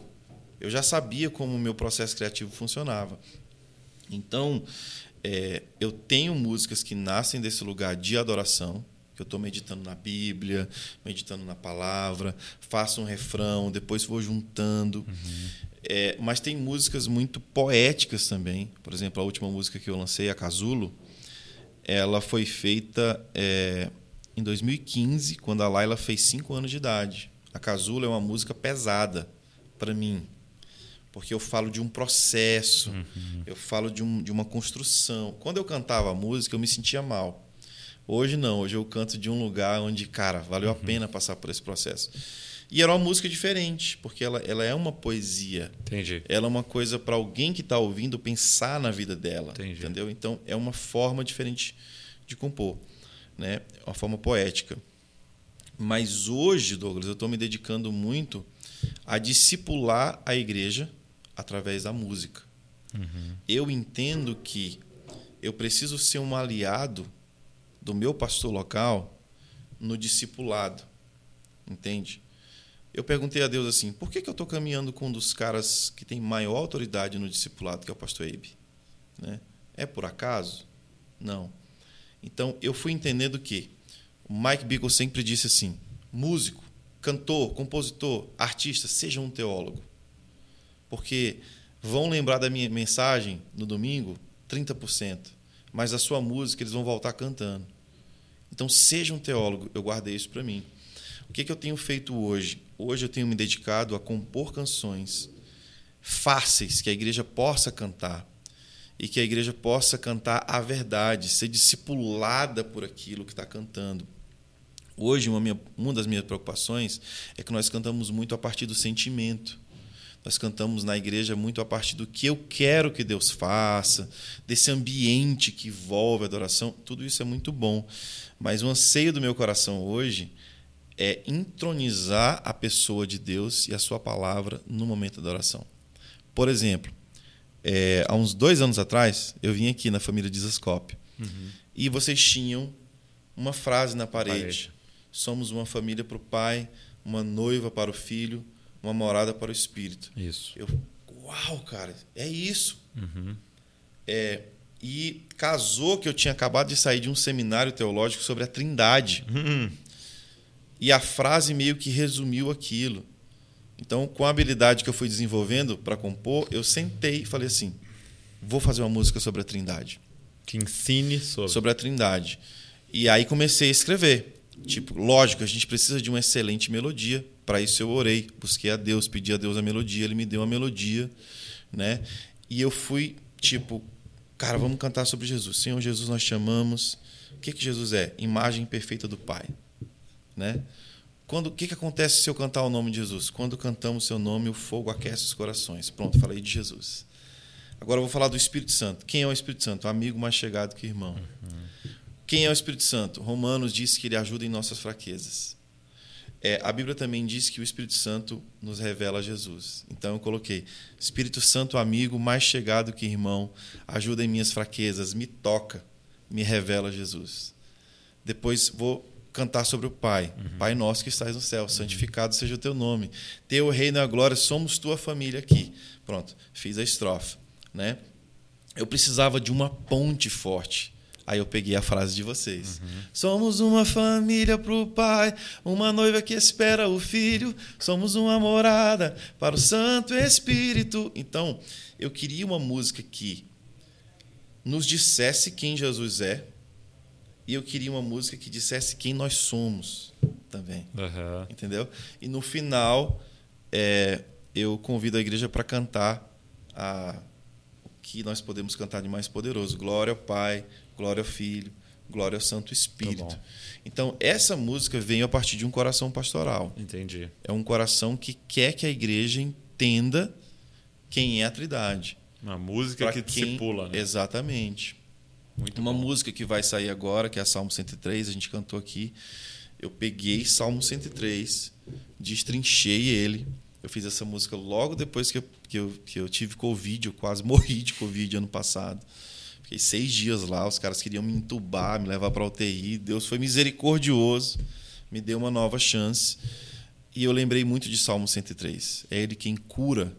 Eu já sabia como o meu processo criativo funcionava. Então, é, eu tenho músicas que nascem desse lugar de adoração, que eu estou meditando na Bíblia, meditando na palavra, faço um refrão, depois vou juntando. É, mas tem músicas muito poéticas também. Por exemplo, a última música que eu lancei, a Casulo, ela foi feita é, em 2015, quando a Laila fez 5 anos de idade. A Casulo é uma música pesada para mim, porque eu falo de um processo, eu falo de, um, de uma construção. Quando eu cantava a música, eu me sentia mal. Hoje não, hoje eu canto de um lugar onde, cara, valeu a pena passar por esse processo. E era uma música diferente, porque ela, ela é uma poesia. Entendi. Ela é uma coisa para alguém que está ouvindo pensar na vida dela, Entendi. entendeu? Então é uma forma diferente de compor, né? Uma forma poética. Mas hoje, Douglas, eu estou me dedicando muito a discipular a igreja através da música. Eu entendo que eu preciso ser um aliado do meu pastor local no discipulado, entende? Eu perguntei a Deus assim: por que, que eu estou caminhando com um dos caras que tem maior autoridade no discipulado, que é o pastor Abe? Né? É por acaso? Não. Então eu fui entendendo que o Mike Bickle sempre disse assim: músico, cantor, compositor, artista, seja um teólogo. Porque vão lembrar da minha mensagem no domingo 30%, mas a sua música eles vão voltar cantando. Então seja um teólogo, eu guardei isso para mim. O que, que eu tenho feito hoje? Hoje eu tenho me dedicado a compor canções fáceis que a igreja possa cantar e que a igreja possa cantar a verdade, ser discipulada por aquilo que está cantando. Hoje, uma, minha, uma das minhas preocupações é que nós cantamos muito a partir do sentimento. Nós cantamos na igreja muito a partir do que eu quero que Deus faça, desse ambiente que envolve a adoração. Tudo isso é muito bom. Mas o anseio do meu coração hoje é entronizar a pessoa de Deus e a sua palavra no momento da oração. Por exemplo, é, há uns dois anos atrás, eu vim aqui na família Dizascope e vocês tinham uma frase na parede. Parede. Somos uma família para o pai, uma noiva para o filho, uma morada para o Espírito. Isso. Eu, uau, cara, é isso. Uhum. É, e casou que eu tinha acabado de sair de um seminário teológico sobre a Trindade. Hum, E a frase meio que resumiu aquilo. Então, com a habilidade que eu fui desenvolvendo para compor, eu sentei e falei assim: vou fazer uma música sobre a Trindade. que ensine sobre. Sobre a Trindade. E aí comecei a escrever. Tipo, lógico, a gente precisa de uma excelente melodia. Para isso eu orei, busquei a Deus, pedi a Deus a melodia, ele me deu a melodia, né? E eu fui tipo, cara, vamos cantar sobre Jesus. Senhor Jesus, nós te amamos. O que que Jesus é? Imagem perfeita do Pai, né? Quando o que que acontece se eu cantar o nome de Jesus? Quando cantamos seu nome, o fogo aquece os corações. Pronto, falei de Jesus. Agora eu vou falar do Espírito Santo. Quem é o Espírito Santo? Amigo mais chegado que irmão. Quem é o Espírito Santo? Romanos diz que ele ajuda em nossas fraquezas. É, a Bíblia também diz que o Espírito Santo nos revela Jesus. Então eu coloquei: Espírito Santo, amigo mais chegado que irmão, ajuda em minhas fraquezas, me toca, me revela Jesus. Depois vou cantar sobre o Pai. Pai nosso que estás no céu, santificado seja o teu nome. Teu reino e a glória, somos tua família aqui. Pronto, fiz a estrofe, né? Eu precisava de uma ponte forte. Aí eu peguei a frase de vocês. Somos uma família pro Pai, uma noiva que espera o Filho, somos uma morada para o Santo Espírito. Então, eu queria uma música que nos dissesse quem Jesus é, e eu queria uma música que dissesse quem nós somos também. Aham. Entendeu? E no final, é, eu convido a igreja para cantar a, o que nós podemos cantar de mais poderoso: Glória ao Pai, glória ao Filho, glória ao Santo Espírito. bom. então, essa música veio a partir de um coração pastoral. Entendi. É um coração que quer que a igreja entenda quem é a Trindade. Uma música Pra que quem- discipula, né? Exatamente. Muito Uma bom. música que vai sair agora, que é a Salmo 103, a gente cantou aqui. Eu peguei Salmo 103, destrinchei ele. Eu fiz essa música logo depois que eu, que eu, que eu tive Covid, eu quase morri de Covid ano passado. Fiquei seis dias lá, os caras queriam me entubar, me levar para UTI. Deus foi misericordioso, me deu uma nova chance. E eu lembrei muito de Salmo 103. É ele quem cura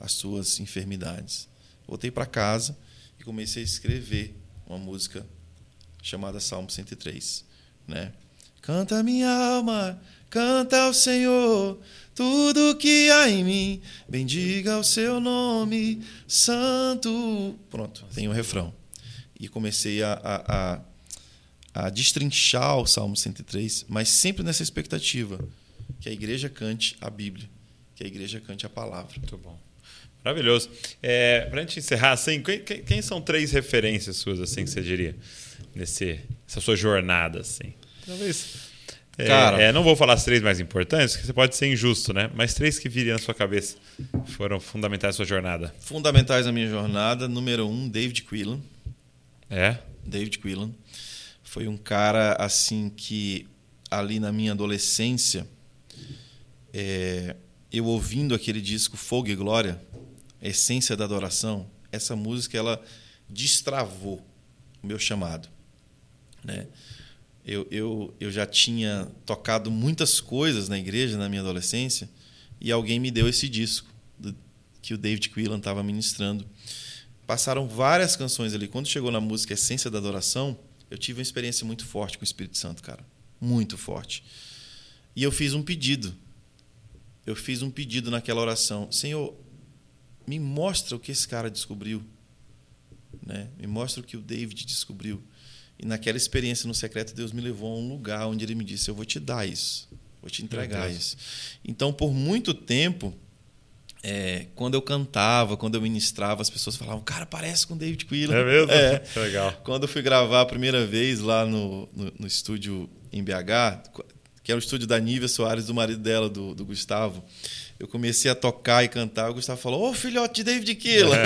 as suas enfermidades. Voltei para casa e comecei a escrever uma música chamada Salmo 103, né? Canta minha alma, canta ao Senhor, tudo que há em mim, bendiga o seu nome, santo. Pronto, tem o refrão. E comecei a, a, a, a destrinchar o Salmo 103, mas sempre nessa expectativa que a igreja cante a Bíblia, que a igreja cante a palavra. Muito bom. Maravilhoso. É, pra gente encerrar, assim, quem, quem- quem são três referências suas, assim, que você diria? Nesse, nessa sua jornada, assim. Talvez. é, Cara. é, não vou falar as três mais importantes, porque você pode ser injusto, né? Mas três que viriam na sua cabeça foram fundamentais na sua jornada. Fundamentais na minha jornada, número um, David Quillan. É? David Quillan. Foi um cara assim que ali na minha adolescência é, eu ouvindo aquele disco Fogo e Glória Essência da Adoração essa música ela destravou o meu chamado né? Eu, eu, eu já tinha tocado muitas coisas na igreja na minha adolescência e alguém me deu esse disco do- que o David Quillan estava ministrando passaram várias canções ali. Quando chegou na música Essência da Adoração, eu tive uma experiência muito forte com o Espírito Santo, cara. Muito forte. E eu fiz um pedido. Eu fiz um pedido naquela oração. Senhor, me mostra o que esse cara descobriu. Né? Me mostra o que o David descobriu. E naquela experiência no secreto, Deus me levou a um lugar onde ele me disse: Eu vou te dar isso. Vou te entregar isso. Então, por muito tempo, é, quando eu cantava, quando eu ministrava, as pessoas falavam, cara, parece com David Quillan. É mesmo? É. Legal. Quando eu fui gravar a primeira vez lá no, no, no estúdio em BH, que é o estúdio da Nívia Soares, do marido dela, do, do Gustavo, eu comecei a tocar e cantar. O Gustavo falou: Ô filhote de David Quillan.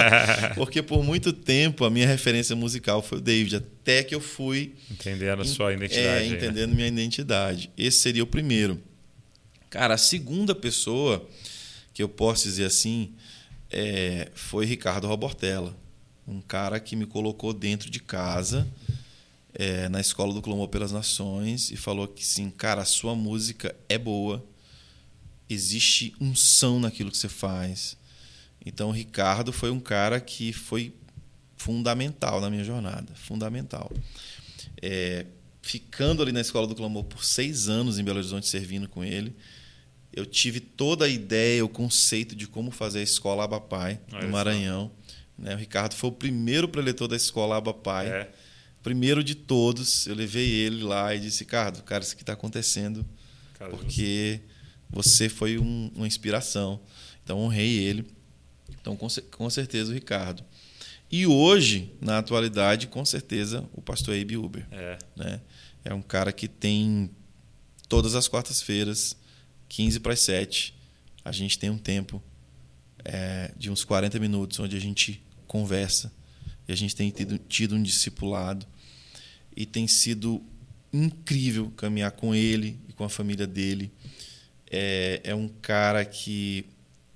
Porque por muito tempo a minha referência musical foi o David, até que eu fui Entendendo a sua é, identidade. né? entendendo minha identidade. Esse seria o primeiro. Cara, a segunda pessoa que eu posso dizer assim é, foi Ricardo Robortella, um cara que me colocou dentro de casa é, na escola do Clamor pelas Nações e falou que sim, cara, a sua música é boa, existe unção naquilo que você faz. Então, o Ricardo foi um cara que foi fundamental na minha jornada, fundamental. É, ficando ali na Escola do Clamor por seis anos em Belo Horizonte, servindo com ele, eu tive toda a ideia, o conceito de como fazer a escola Abapai no Maranhão. Né? O Ricardo foi o primeiro preletor da escola Abapai. É. Primeiro de todos, eu levei ele lá e disse: Ricardo, cara, isso que está acontecendo Caramba. porque você foi um, uma inspiração. Então, honrei ele. Então, com, com certeza, o Ricardo. E hoje, na atualidade, com certeza, o pastor Abe Uber. É. Né? é um cara que tem todas as quartas-feiras, 15 para as 7, a gente tem um tempo é, de uns 40 minutos onde a gente conversa e a gente tem tido, tido um discipulado e tem sido incrível caminhar com ele e com a família dele. É, é um cara que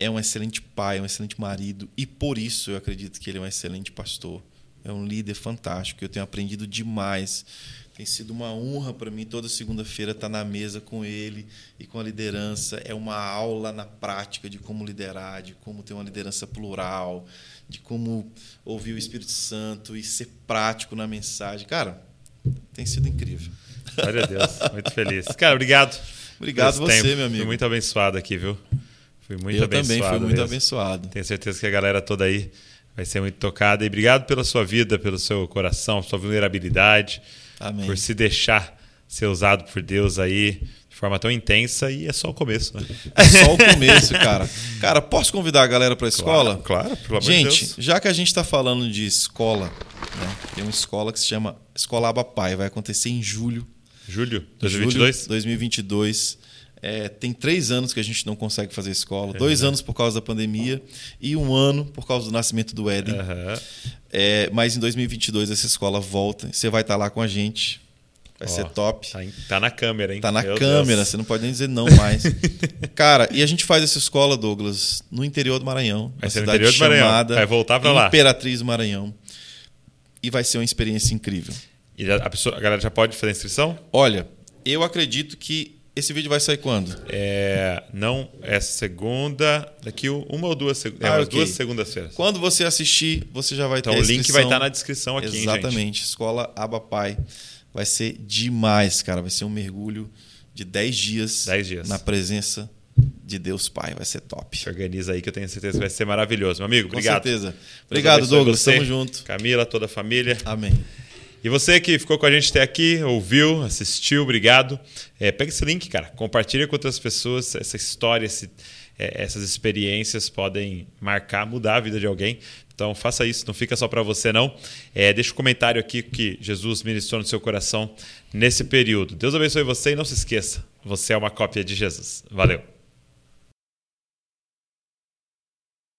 é um excelente pai, um excelente marido e por isso eu acredito que ele é um excelente pastor. É um líder fantástico. Eu tenho aprendido demais. Tem sido uma honra para mim toda segunda-feira estar na mesa com ele e com a liderança. É uma aula na prática de como liderar, de como ter uma liderança plural, de como ouvir o Espírito Santo e ser prático na mensagem. Cara, tem sido incrível. Glória a Deus, muito feliz. Cara, obrigado. Obrigado você, tempo. meu amigo. Fui muito abençoado aqui, viu? Fui muito Eu abençoado. Eu também fui muito mesmo. abençoado. Tenho certeza que a galera toda aí vai ser muito tocada. E obrigado pela sua vida, pelo seu coração, sua vulnerabilidade, Amém. por se deixar ser usado por Deus aí de forma tão intensa e é só o começo, né? É só o começo, cara. Cara, posso convidar a galera para a escola? Claro, claro, pelo amor gente, de Deus. já que a gente está falando de escola, né, tem uma escola que se chama Escola Abapai, vai acontecer em julho. Julho 2022? Julho 2022. É, tem três anos que a gente não consegue fazer escola, uhum. dois anos por causa da pandemia e um ano por causa do nascimento do Éden. Uhum. É, mas em 2022 essa escola volta, você vai estar lá com a gente. Vai ser top. Tá, em, tá, na câmera, hein? Tá na Meu câmera, Deus. você não pode nem dizer não mais. Cara, e a gente faz essa escola, Douglas, no interior do Maranhão. Vai ser no interior do Maranhão. Vai voltar para lá. Imperatriz do Maranhão. E vai ser uma experiência incrível. E a, pessoa, a galera já pode fazer inscrição? Olha, eu acredito que esse vídeo vai sair quando? É, não, é segunda, daqui uma ou duas, é, ah, okay. duas segundas-feiras. Quando você assistir, você já vai então, ter Então o link vai estar na descrição aqui, Exatamente. Gente. Escola Abapai. Vai ser demais, cara. Vai ser um mergulho de 10 dias, 10 dias na presença de Deus Pai. Vai ser top. Se organiza aí que eu tenho certeza que vai ser maravilhoso. Meu amigo, obrigado. Com certeza. Obrigado, Douglas. Você, Tamo junto. Camila, toda a família. Amém. E você que ficou com a gente até aqui, ouviu, assistiu, obrigado. É, pega esse link, cara. Compartilha com outras pessoas essa história, esse, é, essas experiências podem marcar, mudar a vida de alguém. Então faça isso, não fica só para você não. É, deixa um comentário aqui que Jesus ministrou no seu coração nesse período. Deus abençoe você e não se esqueça, você é uma cópia de Jesus. Valeu.